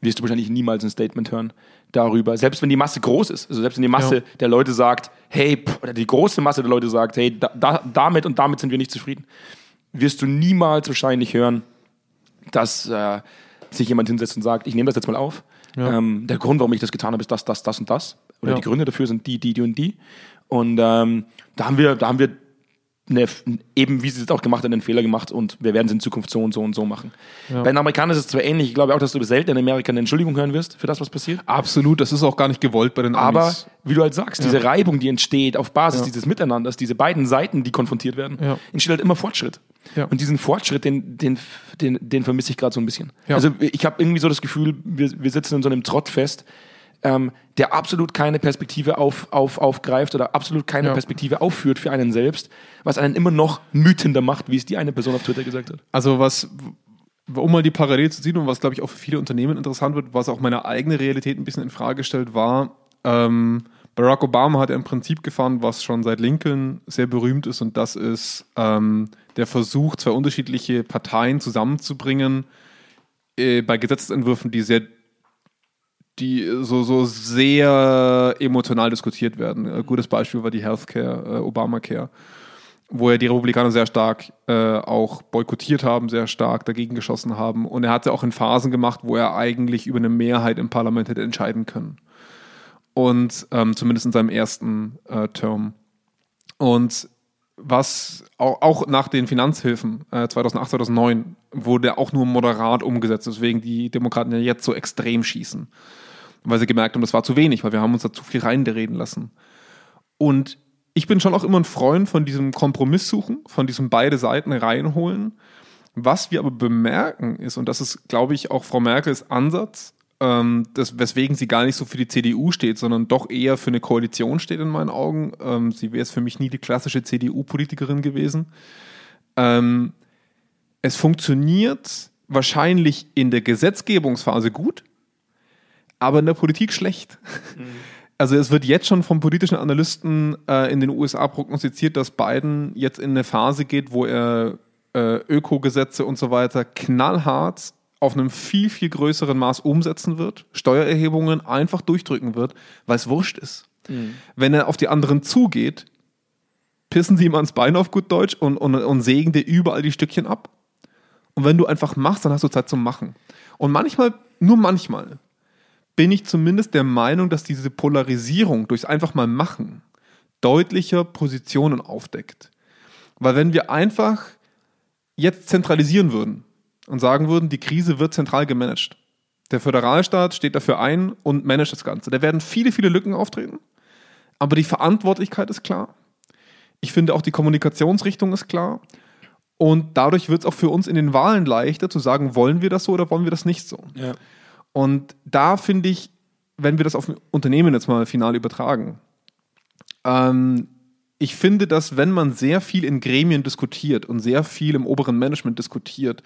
wirst du wahrscheinlich niemals ein Statement hören darüber. Selbst wenn die Masse groß ist, also selbst wenn die Masse ja. der Leute sagt, hey, oder die große Masse der Leute sagt, hey, da, da, damit und damit sind wir nicht zufrieden, wirst du niemals wahrscheinlich hören, dass äh, sich jemand hinsetzt und sagt, ich nehme das jetzt mal auf ja. Ähm, der Grund, warum ich das getan habe, ist das, das, das und das. Oder ja. die Gründe dafür sind die, die, die und die. Und ähm, da haben wir, da haben wir eine, eben, wie sie es auch gemacht haben, einen Fehler gemacht und wir werden es in Zukunft so und so und so machen. Ja. Bei den Amerikanern ist es zwar ähnlich, ich glaube auch, dass du selten in Amerika eine Entschuldigung hören wirst für das, was passiert. Absolut, das ist auch gar nicht gewollt bei den Amis. Aber, wie du halt sagst, ja. diese Reibung, die entsteht auf Basis ja. dieses Miteinanders, diese beiden Seiten, die konfrontiert werden, entsteht halt immer Fortschritt. Und diesen Fortschritt, den, den, den, den vermisse ich gerade so ein bisschen. Also ich habe irgendwie so das Gefühl, wir, wir sitzen in so einem Trott fest, ähm, der absolut keine Perspektive auf, auf, aufgreift oder absolut keine ja. Perspektive aufführt für einen selbst, was einen immer noch wütender macht, wie es die eine Person auf Twitter gesagt hat. Also was, um mal die Parallele zu ziehen und was, glaube ich, auch für viele Unternehmen interessant wird, was auch meine eigene Realität ein bisschen in Frage stellt, war, ähm, Barack Obama hat ja ein Prinzip gefahren, was schon seit Lincoln sehr berühmt ist, und das ist ähm, der Versuch, zwei unterschiedliche Parteien zusammenzubringen äh, bei Gesetzentwürfen, die sehr die so, so sehr emotional diskutiert werden. Ein gutes Beispiel war die Healthcare, äh, Obamacare, wo ja die Republikaner sehr stark äh, auch boykottiert haben, sehr stark dagegen geschossen haben. Und er hat es ja auch in Phasen gemacht, wo er eigentlich über eine Mehrheit im Parlament hätte entscheiden können. Und ähm, zumindest in seinem ersten äh, Term. Und was auch, auch, nach den Finanzhilfen äh, 2008, 2009 wurde auch nur moderat umgesetzt, weswegen die Demokraten ja jetzt so extrem schießen weil sie gemerkt haben, das war zu wenig, weil wir haben uns da zu viel reinreden lassen. Und ich bin schon auch immer ein Freund von diesem Kompromiss suchen, von diesem beide Seiten reinholen, Was wir aber bemerken ist, und das ist, glaube ich, auch Frau Merkels Ansatz, ähm, das, weswegen sie gar nicht so für die CDU steht, sondern doch eher für eine Koalition steht in meinen Augen. Ähm, sie wäre es für mich nie die klassische CDU-Politikerin gewesen. Ähm, es funktioniert wahrscheinlich in der Gesetzgebungsphase gut, aber in der Politik schlecht. Mhm. Also es wird jetzt schon vom politischen Analysten äh, in den USA prognostiziert, dass Biden jetzt in eine Phase geht, wo er äh, Ökogesetze und so weiter knallhart auf einem viel, viel größeren Maß umsetzen wird, Steuererhebungen einfach durchdrücken wird, weil es wurscht ist. Mhm. Wenn er auf die anderen zugeht, pissen sie ihm ans Bein auf gut Deutsch und, und, und sägen dir überall die Stückchen ab. Und wenn du einfach machst, dann hast du Zeit zum Machen. Und manchmal, nur manchmal, bin ich zumindest der Meinung, dass diese Polarisierung durchs einfach mal machen deutlicher Positionen aufdeckt. Weil wenn wir einfach jetzt zentralisieren würden, und sagen würden, die Krise wird zentral gemanagt. Der Föderalstaat steht dafür ein und managt das Ganze. Da werden viele, viele Lücken auftreten, aber die Verantwortlichkeit ist klar. Ich finde auch die Kommunikationsrichtung ist klar. Und dadurch wird es auch für uns in den Wahlen leichter zu sagen, wollen wir das so oder wollen wir das nicht so. Ja. Und da finde ich, wenn wir das auf Unternehmen jetzt mal final übertragen, ähm, ich finde, dass wenn man sehr viel in Gremien diskutiert und sehr viel im oberen Management diskutiert,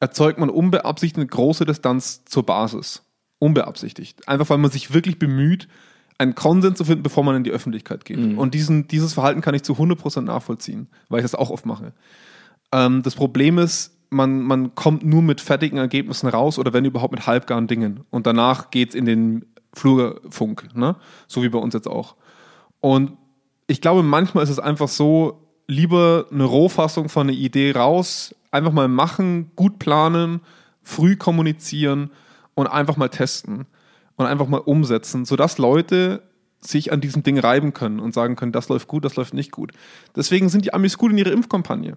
erzeugt man unbeabsichtigt eine große Distanz zur Basis. Unbeabsichtigt. Einfach weil man sich wirklich bemüht, einen Konsens zu finden, bevor man in die Öffentlichkeit geht. Mhm. Und diesen, dieses Verhalten kann ich zu 100% nachvollziehen, weil ich das auch oft mache. Ähm, das Problem ist, man, man kommt nur mit fertigen Ergebnissen raus oder wenn überhaupt mit halbgaren Dingen. Und danach geht es in den Flurfunk, ne? so wie bei uns jetzt auch. Und ich glaube, manchmal ist es einfach so, lieber eine Rohfassung von einer Idee raus, einfach mal machen, gut planen, früh kommunizieren und einfach mal testen und einfach mal umsetzen, sodass Leute sich an diesem Ding reiben können und sagen können, das läuft gut, das läuft nicht gut. Deswegen sind die Amis gut in ihrer Impfkampagne,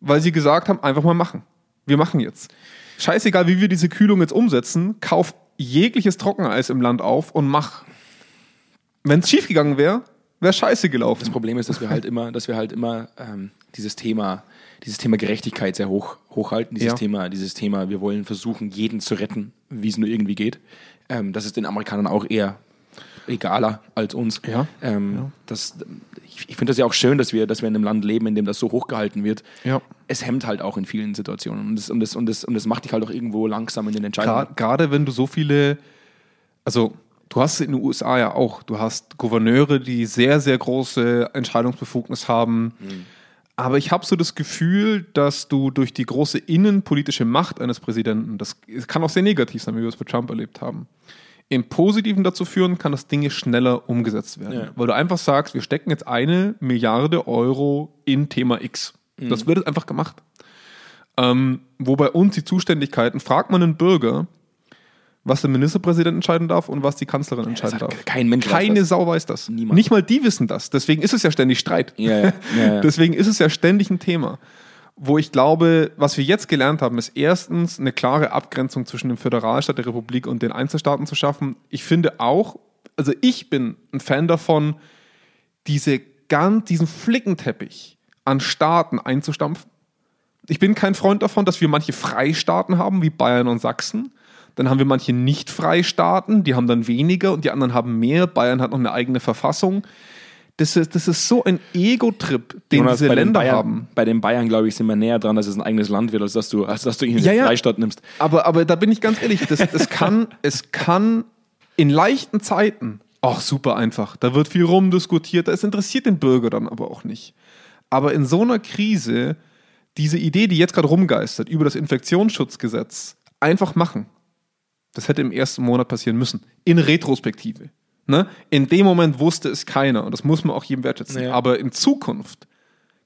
weil sie gesagt haben, einfach mal machen. Wir machen jetzt. Scheißegal, wie wir diese Kühlung jetzt umsetzen, kauf jegliches Trockeneis im Land auf und mach. Wenn es schiefgegangen wäre, wäre scheiße gelaufen. Das Problem ist, dass wir halt immer, dass wir halt immer ähm, dieses Thema dieses Thema Gerechtigkeit sehr hoch, hochhalten, dieses, ja. Thema, dieses Thema, wir wollen versuchen, jeden zu retten, wie es nur irgendwie geht. Ähm, das ist den Amerikanern auch eher egaler als uns. Ja. Ähm, ja. Das, ich, ich finde das ja auch schön, dass wir, dass wir in einem Land leben, in dem das so hochgehalten wird. Ja. Es hemmt halt auch in vielen Situationen und das, und, das, und, das, und das macht dich halt auch irgendwo langsam in den Entscheidungen. Gerade wenn du so viele, also du hast es in den USA ja auch, du hast Gouverneure, die sehr, sehr große Entscheidungsbefugnis haben. Mhm aber ich habe so das Gefühl, dass du durch die große innenpolitische Macht eines Präsidenten, das kann auch sehr negativ sein, wie wir es bei Trump erlebt haben, im Positiven dazu führen kann, dass Dinge schneller umgesetzt werden. Ja. Weil du einfach sagst, wir stecken jetzt eine Milliarde Euro in Thema X. Mhm. Das wird jetzt einfach gemacht. Ähm, wo bei uns die Zuständigkeiten, fragt man einen Bürger, was der Ministerpräsident entscheiden darf und was die Kanzlerin entscheiden darf. Kein Mensch Keine weiß Sau weiß das. Niemand. Nicht mal die wissen das. Deswegen ist es ja ständig Streit. Ja, ja. Ja, Deswegen ist es ja ständig ein Thema. Wo ich glaube, was wir jetzt gelernt haben, ist erstens eine klare Abgrenzung zwischen dem Föderalstaat der Republik und den Einzelstaaten zu schaffen. Ich finde auch, also ich bin ein Fan davon, diese ganz, diesen Flickenteppich an Staaten einzustampfen. Ich bin kein Freund davon, dass wir manche Freistaaten haben, wie Bayern und Sachsen, dann haben wir manche Nicht-Freistaaten, die haben dann weniger und die anderen haben mehr. Bayern hat noch eine eigene Verfassung. Das ist, das ist so ein Ego-Trip, den Jonas, diese Länder Bayern, haben. Bei den Bayern, glaube ich, sind wir näher dran, dass es ein eigenes Land wird, als dass du, als dass du ihn in ja, den Freistaat nimmst. Aber, aber da bin ich ganz ehrlich, das, das kann, es kann in leichten Zeiten, ach super einfach, da wird viel rumdiskutiert, das interessiert den Bürger dann aber auch nicht. Aber in so einer Krise, diese Idee, die jetzt gerade rumgeistert, über das Infektionsschutzgesetz, einfach machen. Das hätte im ersten Monat passieren müssen. In Retrospektive. Ne? In dem Moment wusste es keiner und das muss man auch jedem wertschätzen. Ja. Aber in Zukunft,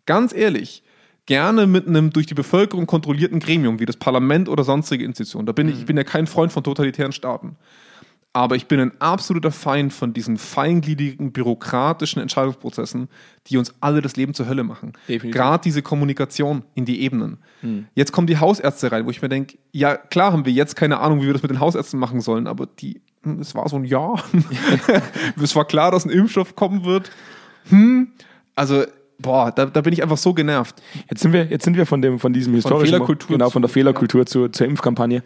ganz ehrlich, gerne mit einem durch die Bevölkerung kontrollierten Gremium wie das Parlament oder sonstige Institutionen. Da bin mhm. ich, ich bin ja kein Freund von totalitären Staaten. Aber ich bin ein absoluter Feind von diesen feingliedrigen, bürokratischen Entscheidungsprozessen, die uns alle das Leben zur Hölle machen. Gerade diese Kommunikation in die Ebenen. Hm. Jetzt kommen die Hausärzte rein, wo ich mir denke, ja, klar haben wir jetzt keine Ahnung, wie wir das mit den Hausärzten machen sollen, aber die, es war so ein Ja. es war klar, dass ein Impfstoff kommen wird. Hm, also boah, da, da bin ich einfach so genervt. Jetzt sind wir, jetzt sind wir von, dem, von diesem historischen Fehlerkultur genau, von der Fehlerkultur zur, zur Impfkampagne.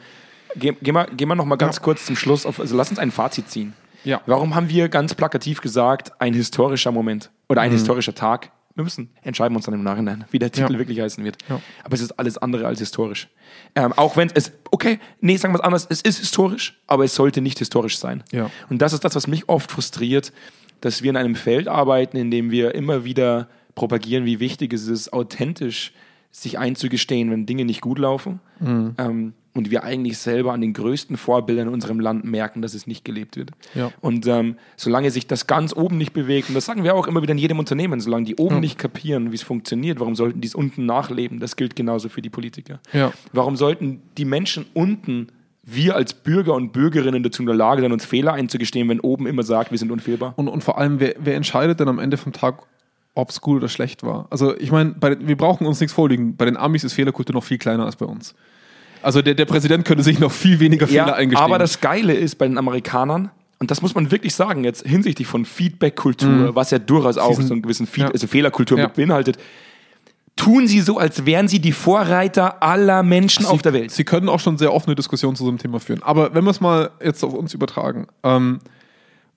Gehen geh mal, geh mal noch mal ganz Ja. kurz zum Schluss auf, also lass uns ein Fazit ziehen. Ja. Warum haben wir ganz plakativ gesagt, ein historischer Moment oder Mhm. ein historischer Tag? Wir müssen entscheiden uns dann im Nachhinein, wie der Titel Ja. wirklich heißen wird. Ja. Aber es ist alles andere als historisch. Ähm, auch wenn es, okay, nee, sagen wir es anders, es ist historisch, aber es sollte nicht historisch sein. Ja. Und das ist das, was mich oft frustriert, dass wir in einem Feld arbeiten, in dem wir immer wieder propagieren, wie wichtig es ist, authentisch sich einzugestehen, wenn Dinge nicht gut laufen. Mhm. Ähm, und wir eigentlich selber an den größten Vorbildern in unserem Land merken, dass es nicht gelebt wird. Ja. Und ähm, solange sich das ganz oben nicht bewegt, und das sagen wir auch immer wieder in jedem Unternehmen, solange die oben nicht kapieren, wie es funktioniert, warum sollten die es unten nachleben? Das gilt genauso für die Politiker. Ja. Warum sollten die Menschen unten, wir als Bürger und Bürgerinnen dazu in der Lage sein, uns Fehler einzugestehen, wenn oben immer sagt, wir sind unfehlbar? Und, und vor allem, wer, wer entscheidet denn am Ende vom Tag, ob es gut oder schlecht war? Also, ich meine, wir brauchen uns nichts vorliegen. Bei den Amis ist Fehlerkultur noch viel kleiner als bei uns. Also, der, der Präsident könnte sich noch viel weniger Fehler Ja, eingestehen. aber das Geile ist bei den Amerikanern, und das muss man wirklich sagen, jetzt hinsichtlich von Feedback-Kultur, was ja durchaus auch sind- so einen gewissen Feed Mhm. ja. also Fehlerkultur Ja. mit beinhaltet, tun sie so, als wären sie die Vorreiter aller Menschen auf der Welt. Sie können auch schon sehr offene Diskussionen zu so einem Thema führen. Aber wenn wir es mal jetzt auf uns übertragen, ähm,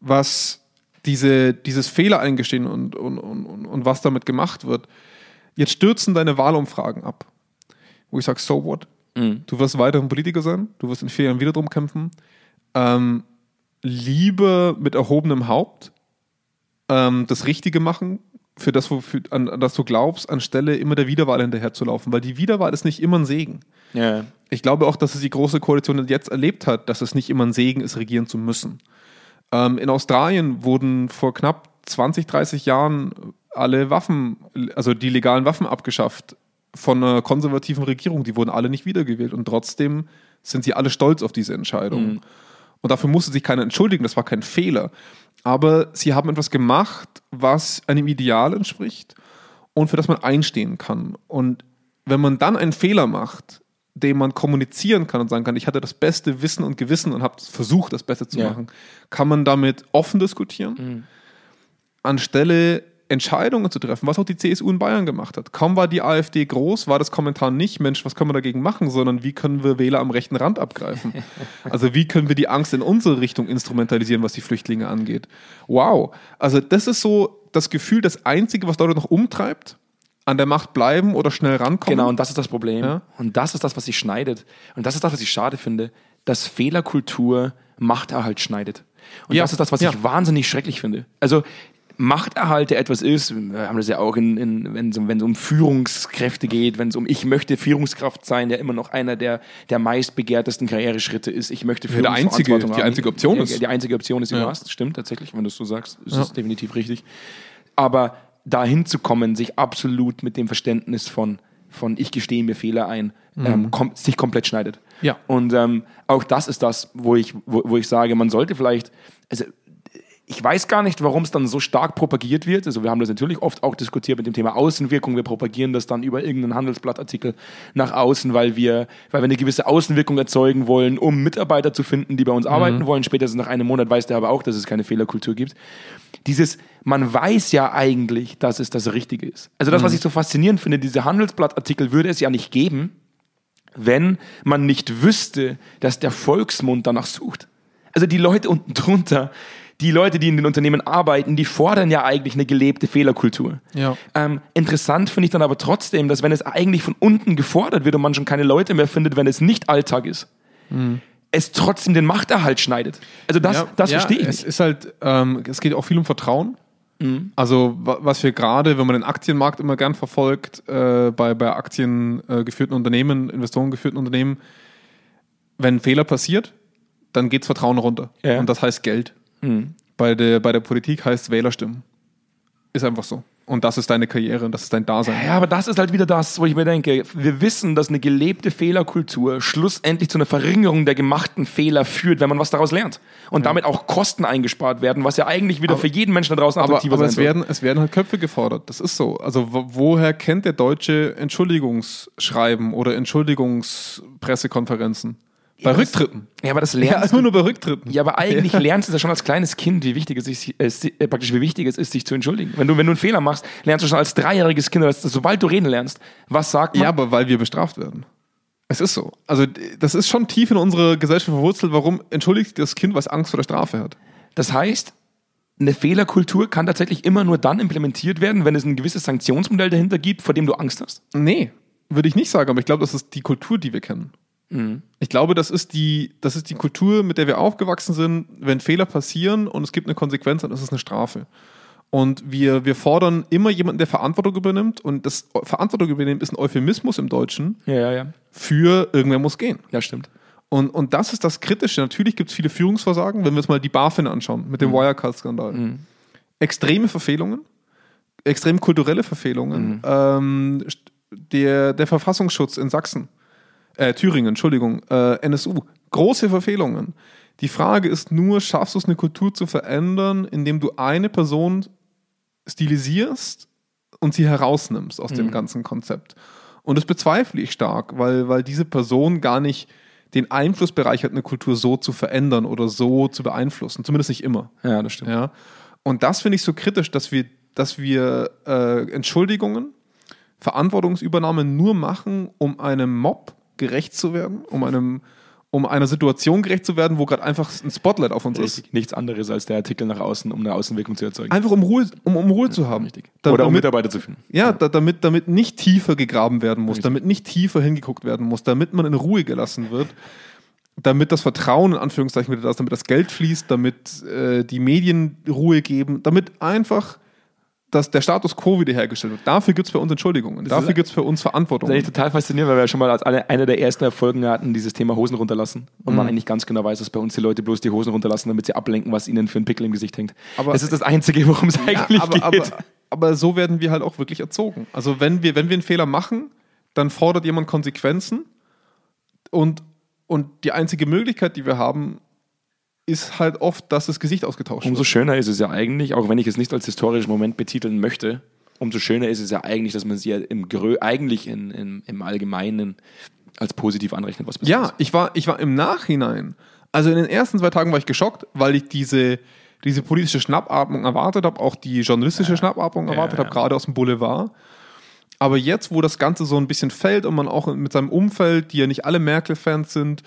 was diese, dieses Fehler eingestehen und, und, und, und, was damit gemacht wird, jetzt stürzen deine Wahlumfragen ab. Wo ich sage, so what? Du wirst weiterhin Politiker sein, du wirst in vier Jahren wieder drum kämpfen. Ähm, lieber mit erhobenem Haupt ähm, das Richtige machen, für das, wofür, an, an das du glaubst, anstelle immer der Wiederwahl hinterherzulaufen. Weil die Wiederwahl ist nicht immer ein Segen. Ja. Ich glaube auch, dass es die Große Koalition jetzt erlebt hat, dass es nicht immer ein Segen ist, regieren zu müssen. Ähm, in Australien wurden vor knapp 20, 30 Jahren alle Waffen, also die legalen Waffen abgeschafft von einer konservativen Regierung. Die wurden alle nicht wiedergewählt und trotzdem sind sie alle stolz auf diese Entscheidung. Und dafür musste sich keiner entschuldigen, das war kein Fehler. Aber sie haben etwas gemacht, was einem Ideal entspricht und für das man einstehen kann. Und wenn man dann einen Fehler macht, den man kommunizieren kann und sagen kann, ich hatte das beste Wissen und Gewissen und habe versucht, das Beste zu Ja. machen, kann man damit offen diskutieren, anstelle Entscheidungen zu treffen, was auch die CSU in Bayern gemacht hat. Kaum war die AfD groß, war das Kommentar nicht, Mensch, was können wir dagegen machen, sondern wie können wir Wähler am rechten Rand abgreifen? also wie können wir die Angst in unsere Richtung instrumentalisieren, was die Flüchtlinge angeht? Wow. Also das ist so das Gefühl, das Einzige, was Leute noch umtreibt, an der Macht bleiben oder schnell rankommen. Genau, und das ist das Problem. Ja. Und das ist das, was sich schneidet. Und das ist das, was ich schade finde, dass Fehlerkultur Machterhalt schneidet. Und Ja. das ist das, was Ja. ich wahnsinnig schrecklich finde. Also Machterhalt, der etwas ist, wir haben das ja auch, in, in, wenn, es um, um Führungskräfte geht, wenn es um ich möchte Führungskraft sein, der immer noch einer der, der meistbegehrtesten Karriereschritte ist. Ich möchte der einzige- Führungsverantwortung die haben. einzige Option ist. Die einzige Option ist, die Ja. du hast. Stimmt tatsächlich, wenn du es so sagst, ist es definitiv richtig. Aber dahin zu kommen, sich absolut mit dem Verständnis von, von ich gestehe mir Fehler ein, ähm, kom sich komplett schneidet. Ja. Und ähm, auch das ist das, wo ich, wo, wo ich sage, man sollte vielleicht, also ich weiß gar nicht, warum es dann so stark propagiert wird. Also wir haben das natürlich oft auch diskutiert mit dem Thema Außenwirkung. Wir propagieren das dann über irgendeinen Handelsblattartikel nach außen, weil wir, weil wir eine gewisse Außenwirkung erzeugen wollen, um Mitarbeiter zu finden, die bei uns arbeiten wollen. Spätestens nach einem Monat weiß der aber auch, dass es keine Fehlerkultur gibt. Dieses, man weiß ja eigentlich, dass es das Richtige ist. Also das, was ich so faszinierend finde, diese Handelsblattartikel würde es ja nicht geben, wenn man nicht wüsste, dass der Volksmund danach sucht. Also die Leute unten drunter, die Leute, die in den Unternehmen arbeiten, die fordern ja eigentlich eine gelebte Fehlerkultur. Ja. Ähm, interessant finde ich dann aber trotzdem, dass wenn es eigentlich von unten gefordert wird und man schon keine Leute mehr findet, wenn es nicht Alltag ist, es trotzdem den Machterhalt schneidet. Also das, Ja, das ja, verstehe ich es nicht. Ist halt, ähm, es geht auch viel um Vertrauen. Mhm. Also wa- was wir gerade, wenn man den Aktienmarkt immer gern verfolgt, äh, bei, bei Aktien äh, geführten Unternehmen, Investoren geführten Unternehmen, wenn ein Fehler passiert, dann geht Vertrauen runter. Ja. Mhm. Und das heißt Geld. Bei, der, bei der Politik heißt es Wählerstimmen. Ist einfach so. Und das ist deine Karriere und das ist dein Dasein. Ja, aber das ist halt wieder das, wo ich mir denke, wir wissen, dass eine gelebte Fehlerkultur schlussendlich zu einer Verringerung der gemachten Fehler führt, wenn man was daraus lernt. Und damit auch Kosten eingespart werden, was ja eigentlich wieder für jeden Menschen da draußen Aber, attraktiver aber sein es, werden, es werden halt Köpfe gefordert. Das ist so. Also wo, woher kennt der Deutsche Entschuldigungsschreiben oder Entschuldigungspressekonferenzen? Bei das- Rücktritten. Ja, aber das Ja, lernst immer du. nur bei Rücktritten. Ja, aber eigentlich lernst du das schon als kleines Kind, wie wichtig es ist, äh, äh, praktisch wie wichtig es ist, sich zu entschuldigen. Wenn du, wenn du einen Fehler machst, lernst du schon als dreijähriges Kind, dass, sobald du reden lernst, was sagt man? Ja, aber weil wir bestraft werden. Es ist so. Also das ist schon tief in unsere Gesellschaft verwurzelt. Warum entschuldigt sich das Kind, was Angst vor der Strafe hat? Das heißt, eine Fehlerkultur kann tatsächlich immer nur dann implementiert werden, wenn es ein gewisses Sanktionsmodell dahinter gibt, vor dem du Angst hast. Nee, würde ich nicht sagen, aber ich glaube, das ist die Kultur, die wir kennen. Ich glaube, das ist, die, das ist die Kultur, mit der wir aufgewachsen sind. Wenn Fehler passieren und es gibt eine Konsequenz, dann ist es eine Strafe. Und wir, wir fordern immer jemanden, der Verantwortung übernimmt. Und das Verantwortung übernehmen ist ein Euphemismus im Deutschen Ja, ja, ja. für irgendwer muss gehen. Ja, stimmt. Und, und das ist das Kritische. Natürlich gibt es viele Führungsversagen, wenn wir uns mal die BaFin anschauen mit dem Wirecard-Skandal. Extreme Verfehlungen, extrem kulturelle Verfehlungen. Ähm, st- der, der Verfassungsschutz in Sachsen, äh, Thüringen, Entschuldigung, äh, NSU, große Verfehlungen. Die Frage ist nur, schaffst du es, eine Kultur zu verändern, indem du eine Person stilisierst und sie herausnimmst aus dem ganzen Konzept. Und das bezweifle ich stark, weil, weil diese Person gar nicht den Einflussbereich hat, eine Kultur so zu verändern oder so zu beeinflussen. Zumindest nicht immer. Ja, das stimmt. Ja. Und das finde ich so kritisch, dass wir, dass wir äh, Entschuldigungen, Verantwortungsübernahme nur machen, um einem Mob gerecht zu werden, um einem um einer Situation gerecht zu werden, wo gerade einfach ein Spotlight auf uns ist. Richtig. Nichts anderes als der Artikel nach außen, um eine Außenwirkung zu erzeugen. Einfach um Ruhe, um, um Ruhe zu haben. Richtig. Oder um damit, Mitarbeiter zu finden. ja, da, damit, damit nicht tiefer gegraben werden muss, Richtig. damit nicht tiefer hingeguckt werden muss, damit man in Ruhe gelassen wird, damit das Vertrauen in Anführungszeichen wieder da ist, damit das Geld fließt, damit äh, die Medien Ruhe geben, damit einfach dass der Status quo wiederhergestellt wird. Dafür gibt es bei uns Entschuldigungen. Dafür ist- gibt es bei uns Verantwortung. Das ist eigentlich total faszinierend, weil wir ja schon mal als eine, eine der ersten Erfolgen hatten, dieses Thema Hosen runterlassen. Und man eigentlich ganz genau weiß, dass bei uns die Leute bloß die Hosen runterlassen, damit sie ablenken, was ihnen für ein Pickel im Gesicht hängt. Aber- das ist das Einzige, worum es Ja, eigentlich aber, geht. aber, aber so werden wir halt auch wirklich erzogen. Also wenn wir, wenn wir einen Fehler machen, dann fordert jemand Konsequenzen und, und die einzige Möglichkeit, die wir haben, ist halt oft, dass das Gesicht ausgetauscht Umso wird. schöner ist es ja eigentlich, auch wenn ich es nicht als historischen Moment betiteln möchte, umso schöner ist es ja eigentlich, dass man sie ja im Grö eigentlich in, in, im Allgemeinen als positiv anrechnet, was Ja, ich war, ich war im Nachhinein, also in den ersten zwei Tagen war ich geschockt, weil ich diese, diese politische Schnappatmung erwartet habe, auch die journalistische Schnappatmung erwartet ja. habe, gerade aus dem Boulevard. Aber jetzt, wo das Ganze so ein bisschen fällt und man auch mit seinem Umfeld, die ja nicht alle Merkel-Fans sind,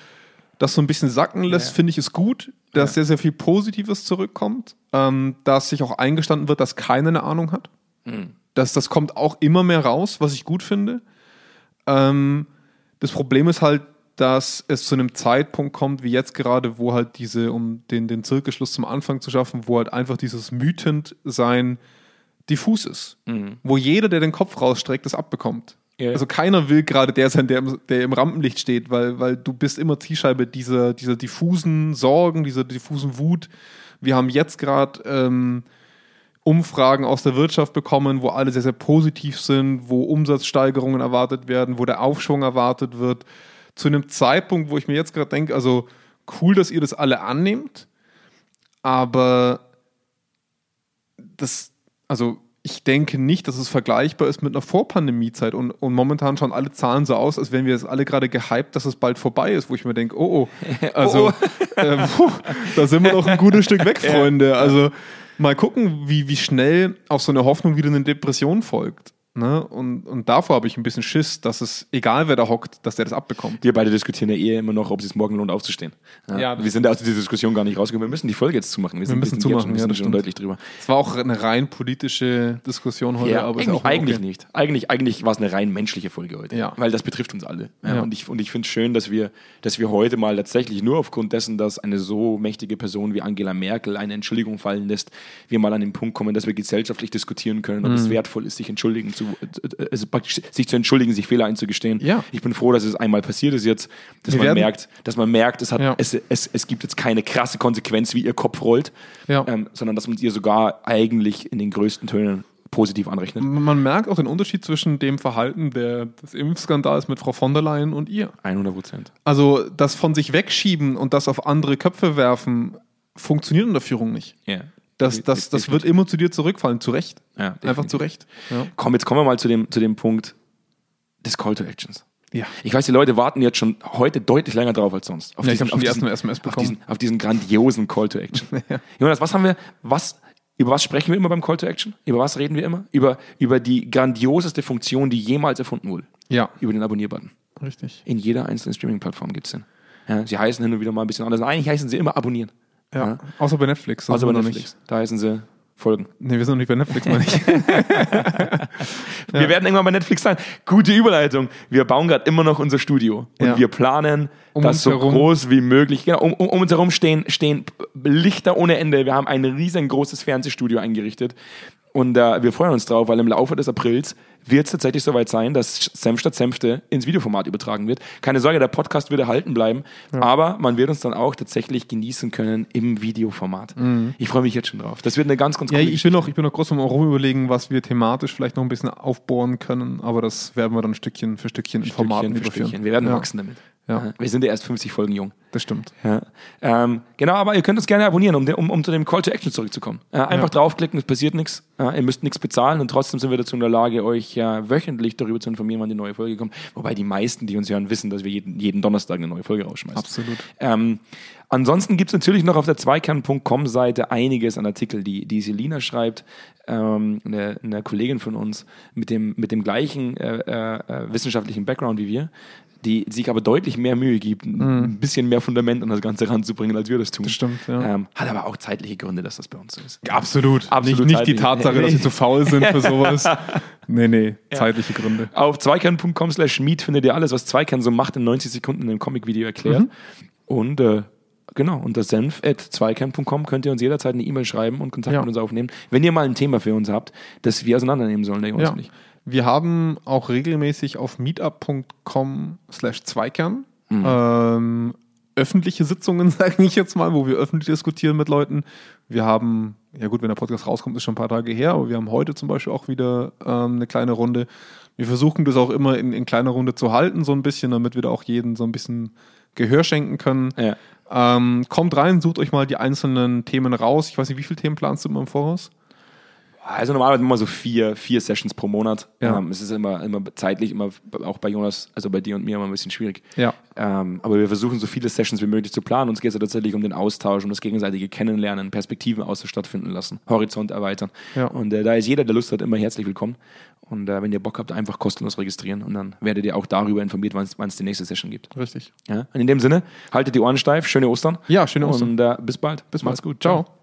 das so ein bisschen sacken lässt, Ja. finde ich es gut, dass sehr, sehr viel Positives zurückkommt, ähm, dass sich auch eingestanden wird, dass keiner eine Ahnung hat. Hm. Das, das kommt auch immer mehr raus, was ich gut finde. Ähm, das Problem ist halt, dass es zu einem Zeitpunkt kommt, wie jetzt gerade, wo halt diese, um den, den Zirkelschluss zum Anfang zu schaffen, wo halt einfach dieses Mythendsein diffus ist. Wo jeder, der den Kopf rausstreckt, das abbekommt. Ja. Also keiner will gerade der sein, der im, der im Rampenlicht steht, weil, weil du bist immer Zielscheibe dieser, dieser diffusen Sorgen, dieser diffusen Wut. Wir haben jetzt gerade ähm, Umfragen aus der Wirtschaft bekommen, wo alle sehr, sehr positiv sind, wo Umsatzsteigerungen erwartet werden, wo der Aufschwung erwartet wird. Zu einem Zeitpunkt, wo ich mir jetzt gerade denke, also cool, dass ihr das alle annehmt, aber das, also ich denke nicht, dass es vergleichbar ist mit einer Vorpandemiezeit und, und momentan schauen alle Zahlen so aus, als wären wir jetzt alle gerade gehypt, dass es bald vorbei ist, wo ich mir denke, oh oh, also Äh, puh, da sind wir noch ein gutes Stück weg, Freunde. Also mal gucken, wie, wie schnell auf so eine Hoffnung wieder eine Depression folgt. Ne? Und, und davor habe ich ein bisschen Schiss, dass es, egal wer da hockt, dass der das abbekommt. Wir beide diskutieren ja eh immer noch, ob es sich morgen lohnt, aufzustehen. Ja. wir sind ja aus dieser Diskussion gar nicht rausgekommen. Wir müssen die Folge jetzt zumachen. Wir, müssen wir sind jetzt zumachen, wir ja, sind das schon deutlich drüber. Es war auch eine rein politische Diskussion heute, Ja, aber eigentlich, eigentlich okay. nicht. Eigentlich, eigentlich war es eine rein menschliche Folge heute. Ja. Weil das betrifft uns alle. Ja, Ja. Und ich, und ich finde es schön, dass wir, dass wir heute mal tatsächlich nur aufgrund dessen, dass eine so mächtige Person wie Angela Merkel eine Entschuldigung fallen lässt, wir mal an den Punkt kommen, dass wir gesellschaftlich diskutieren können, ob es Mhm. wertvoll ist, sich entschuldigen zu, also praktisch sich zu entschuldigen, sich Fehler einzugestehen. Ja. Ich bin froh, dass es einmal passiert ist jetzt, dass Wir man merkt, dass man merkt, es hat, Ja. es, es, es gibt jetzt keine krasse Konsequenz, wie ihr Kopf rollt, Ja. ähm, sondern dass man ihr sogar eigentlich in den größten Tönen positiv anrechnet. Man merkt auch den Unterschied zwischen dem Verhalten der, des Impfskandals mit Frau von der Leyen und ihr. 100 Prozent. Also das von sich wegschieben und das auf andere Köpfe werfen, funktioniert in der Führung nicht. Ja. Das, das, das wird immer zu dir zurückfallen, zu Recht. Ja, Einfach zu Recht. Ja. Komm, jetzt kommen wir mal zu dem, zu dem Punkt des Call to Actions. Ja. Ich weiß, die Leute warten jetzt schon heute deutlich länger drauf als sonst. Auf Ja, schon auf die ersten SMS auf diesen, auf diesen grandiosen Call to Action. Jonas, was haben wir, was, über was sprechen wir immer beim Call to Action? Über was reden wir immer? Über, über die grandioseste Funktion, die jemals erfunden wurde. Ja, Über den Abonnier-Button. richtig. In jeder einzelnen Streaming-Plattform gibt es den. Ja, sie heißen hin und wieder mal ein bisschen anders. Eigentlich heißen sie immer abonnieren. Ja. Ja. Außer bei Netflix. Also bei Netflix. Da heißen sie folgen. Nee, wir sind noch nicht bei Netflix, meine ich. Wir werden irgendwann bei Netflix sein. Gute Überleitung. Wir bauen gerade immer noch unser Studio. Und Ja. wir planen, Um das so herum- groß wie möglich. Genau, um, um, um uns herum stehen, stehen Lichter ohne Ende. Wir haben ein riesengroßes Fernsehstudio eingerichtet. Und äh, wir freuen uns drauf, weil im Laufe des Aprils wird es tatsächlich soweit sein, dass Senf statt Senfte ins Videoformat übertragen wird. Keine Sorge, der Podcast wird erhalten bleiben, aber man wird uns dann auch tatsächlich genießen können im Videoformat. Ich freue mich jetzt schon drauf. Das wird eine ganz, ganz Mhm. ja, coole ich bin noch, ich bin noch groß am Rum überlegen, was wir thematisch vielleicht noch ein bisschen aufbohren können, aber das werden wir dann Stückchen für Stückchen in Formaten Stückchen für überführen. Stückchen. Wir werden ja, wachsen damit. Ja. Wir sind ja erst 50 Folgen jung. Das stimmt. Ja. Ähm, genau, aber ihr könnt uns gerne abonnieren, um, um, um zu dem Call to Action zurückzukommen. Äh, einfach Ja. draufklicken, es passiert nichts. Äh, ihr müsst nichts bezahlen und trotzdem sind wir dazu in der Lage, euch äh, wöchentlich darüber zu informieren, wann die neue Folge kommt. Wobei die meisten, die uns hören, wissen, dass wir jeden, jeden Donnerstag eine neue Folge rausschmeißen. Absolut. Ähm, ansonsten gibt es natürlich noch auf der zweikern.com-Seite einiges an Artikeln, die, die Selina schreibt, ähm, eine, eine Kollegin von uns mit dem, mit dem gleichen äh, äh, wissenschaftlichen Background wie wir, die sich aber deutlich mehr Mühe gibt, ein bisschen mehr Fundament an das Ganze ranzubringen, als wir das tun. Mhm. Das stimmt, ja. Ähm, hat aber auch zeitliche Gründe, dass das bei uns so ist. Absolut. Absolut nicht, nicht die zeitlich. Tatsache, Nee. dass sie zu faul sind für sowas. Nee, nee, zeitliche Gründe. Auf zweikern.com slash meet findet ihr alles, was Zweikern so macht, in 90 Sekunden in einem Comic-Video erklärt. Mhm. Und äh, genau, unter senf.zweikern.com könnt ihr uns jederzeit eine E-Mail schreiben und Kontakt Ja. mit uns aufnehmen, wenn ihr mal ein Thema für uns habt, das wir auseinandernehmen sollen, der Ja. und ich. Wir haben auch regelmäßig auf meetup.com slash Zweikern Mhm. ähm, öffentliche Sitzungen, sage ich jetzt mal, wo wir öffentlich diskutieren mit Leuten. Wir haben, ja gut, wenn der Podcast rauskommt, ist schon ein paar Tage her, aber wir haben heute zum Beispiel auch wieder ähm, eine kleine Runde. Wir versuchen das auch immer in, in kleiner Runde zu halten, so ein bisschen, damit wir da auch jeden so ein bisschen Gehör schenken können. Ja. Ähm, kommt rein, sucht euch mal die einzelnen Themen raus. Ich weiß nicht, wie viele Themen planst du immer im Voraus? Also normalerweise immer so vier, vier Sessions pro Monat. Ja. Ähm, es ist immer, immer zeitlich, immer auch bei Jonas, also bei dir und mir immer ein bisschen schwierig. Ja. Ähm, aber wir versuchen so viele Sessions wie möglich zu planen. Uns geht es ja tatsächlich um den Austausch, um das gegenseitige Kennenlernen, Perspektiven aus stattfinden lassen, Horizont erweitern. Ja. Und äh, da ist jeder, der Lust hat, immer herzlich willkommen. Und äh, wenn ihr Bock habt, einfach kostenlos registrieren und dann werdet ihr auch darüber informiert, wann es die nächste Session gibt. Richtig. Ja? Und in dem Sinne, haltet die Ohren steif, schöne Ostern. Ja, schöne Ostern. Und äh, bis bald. Bis Macht's bald. gut. Ciao.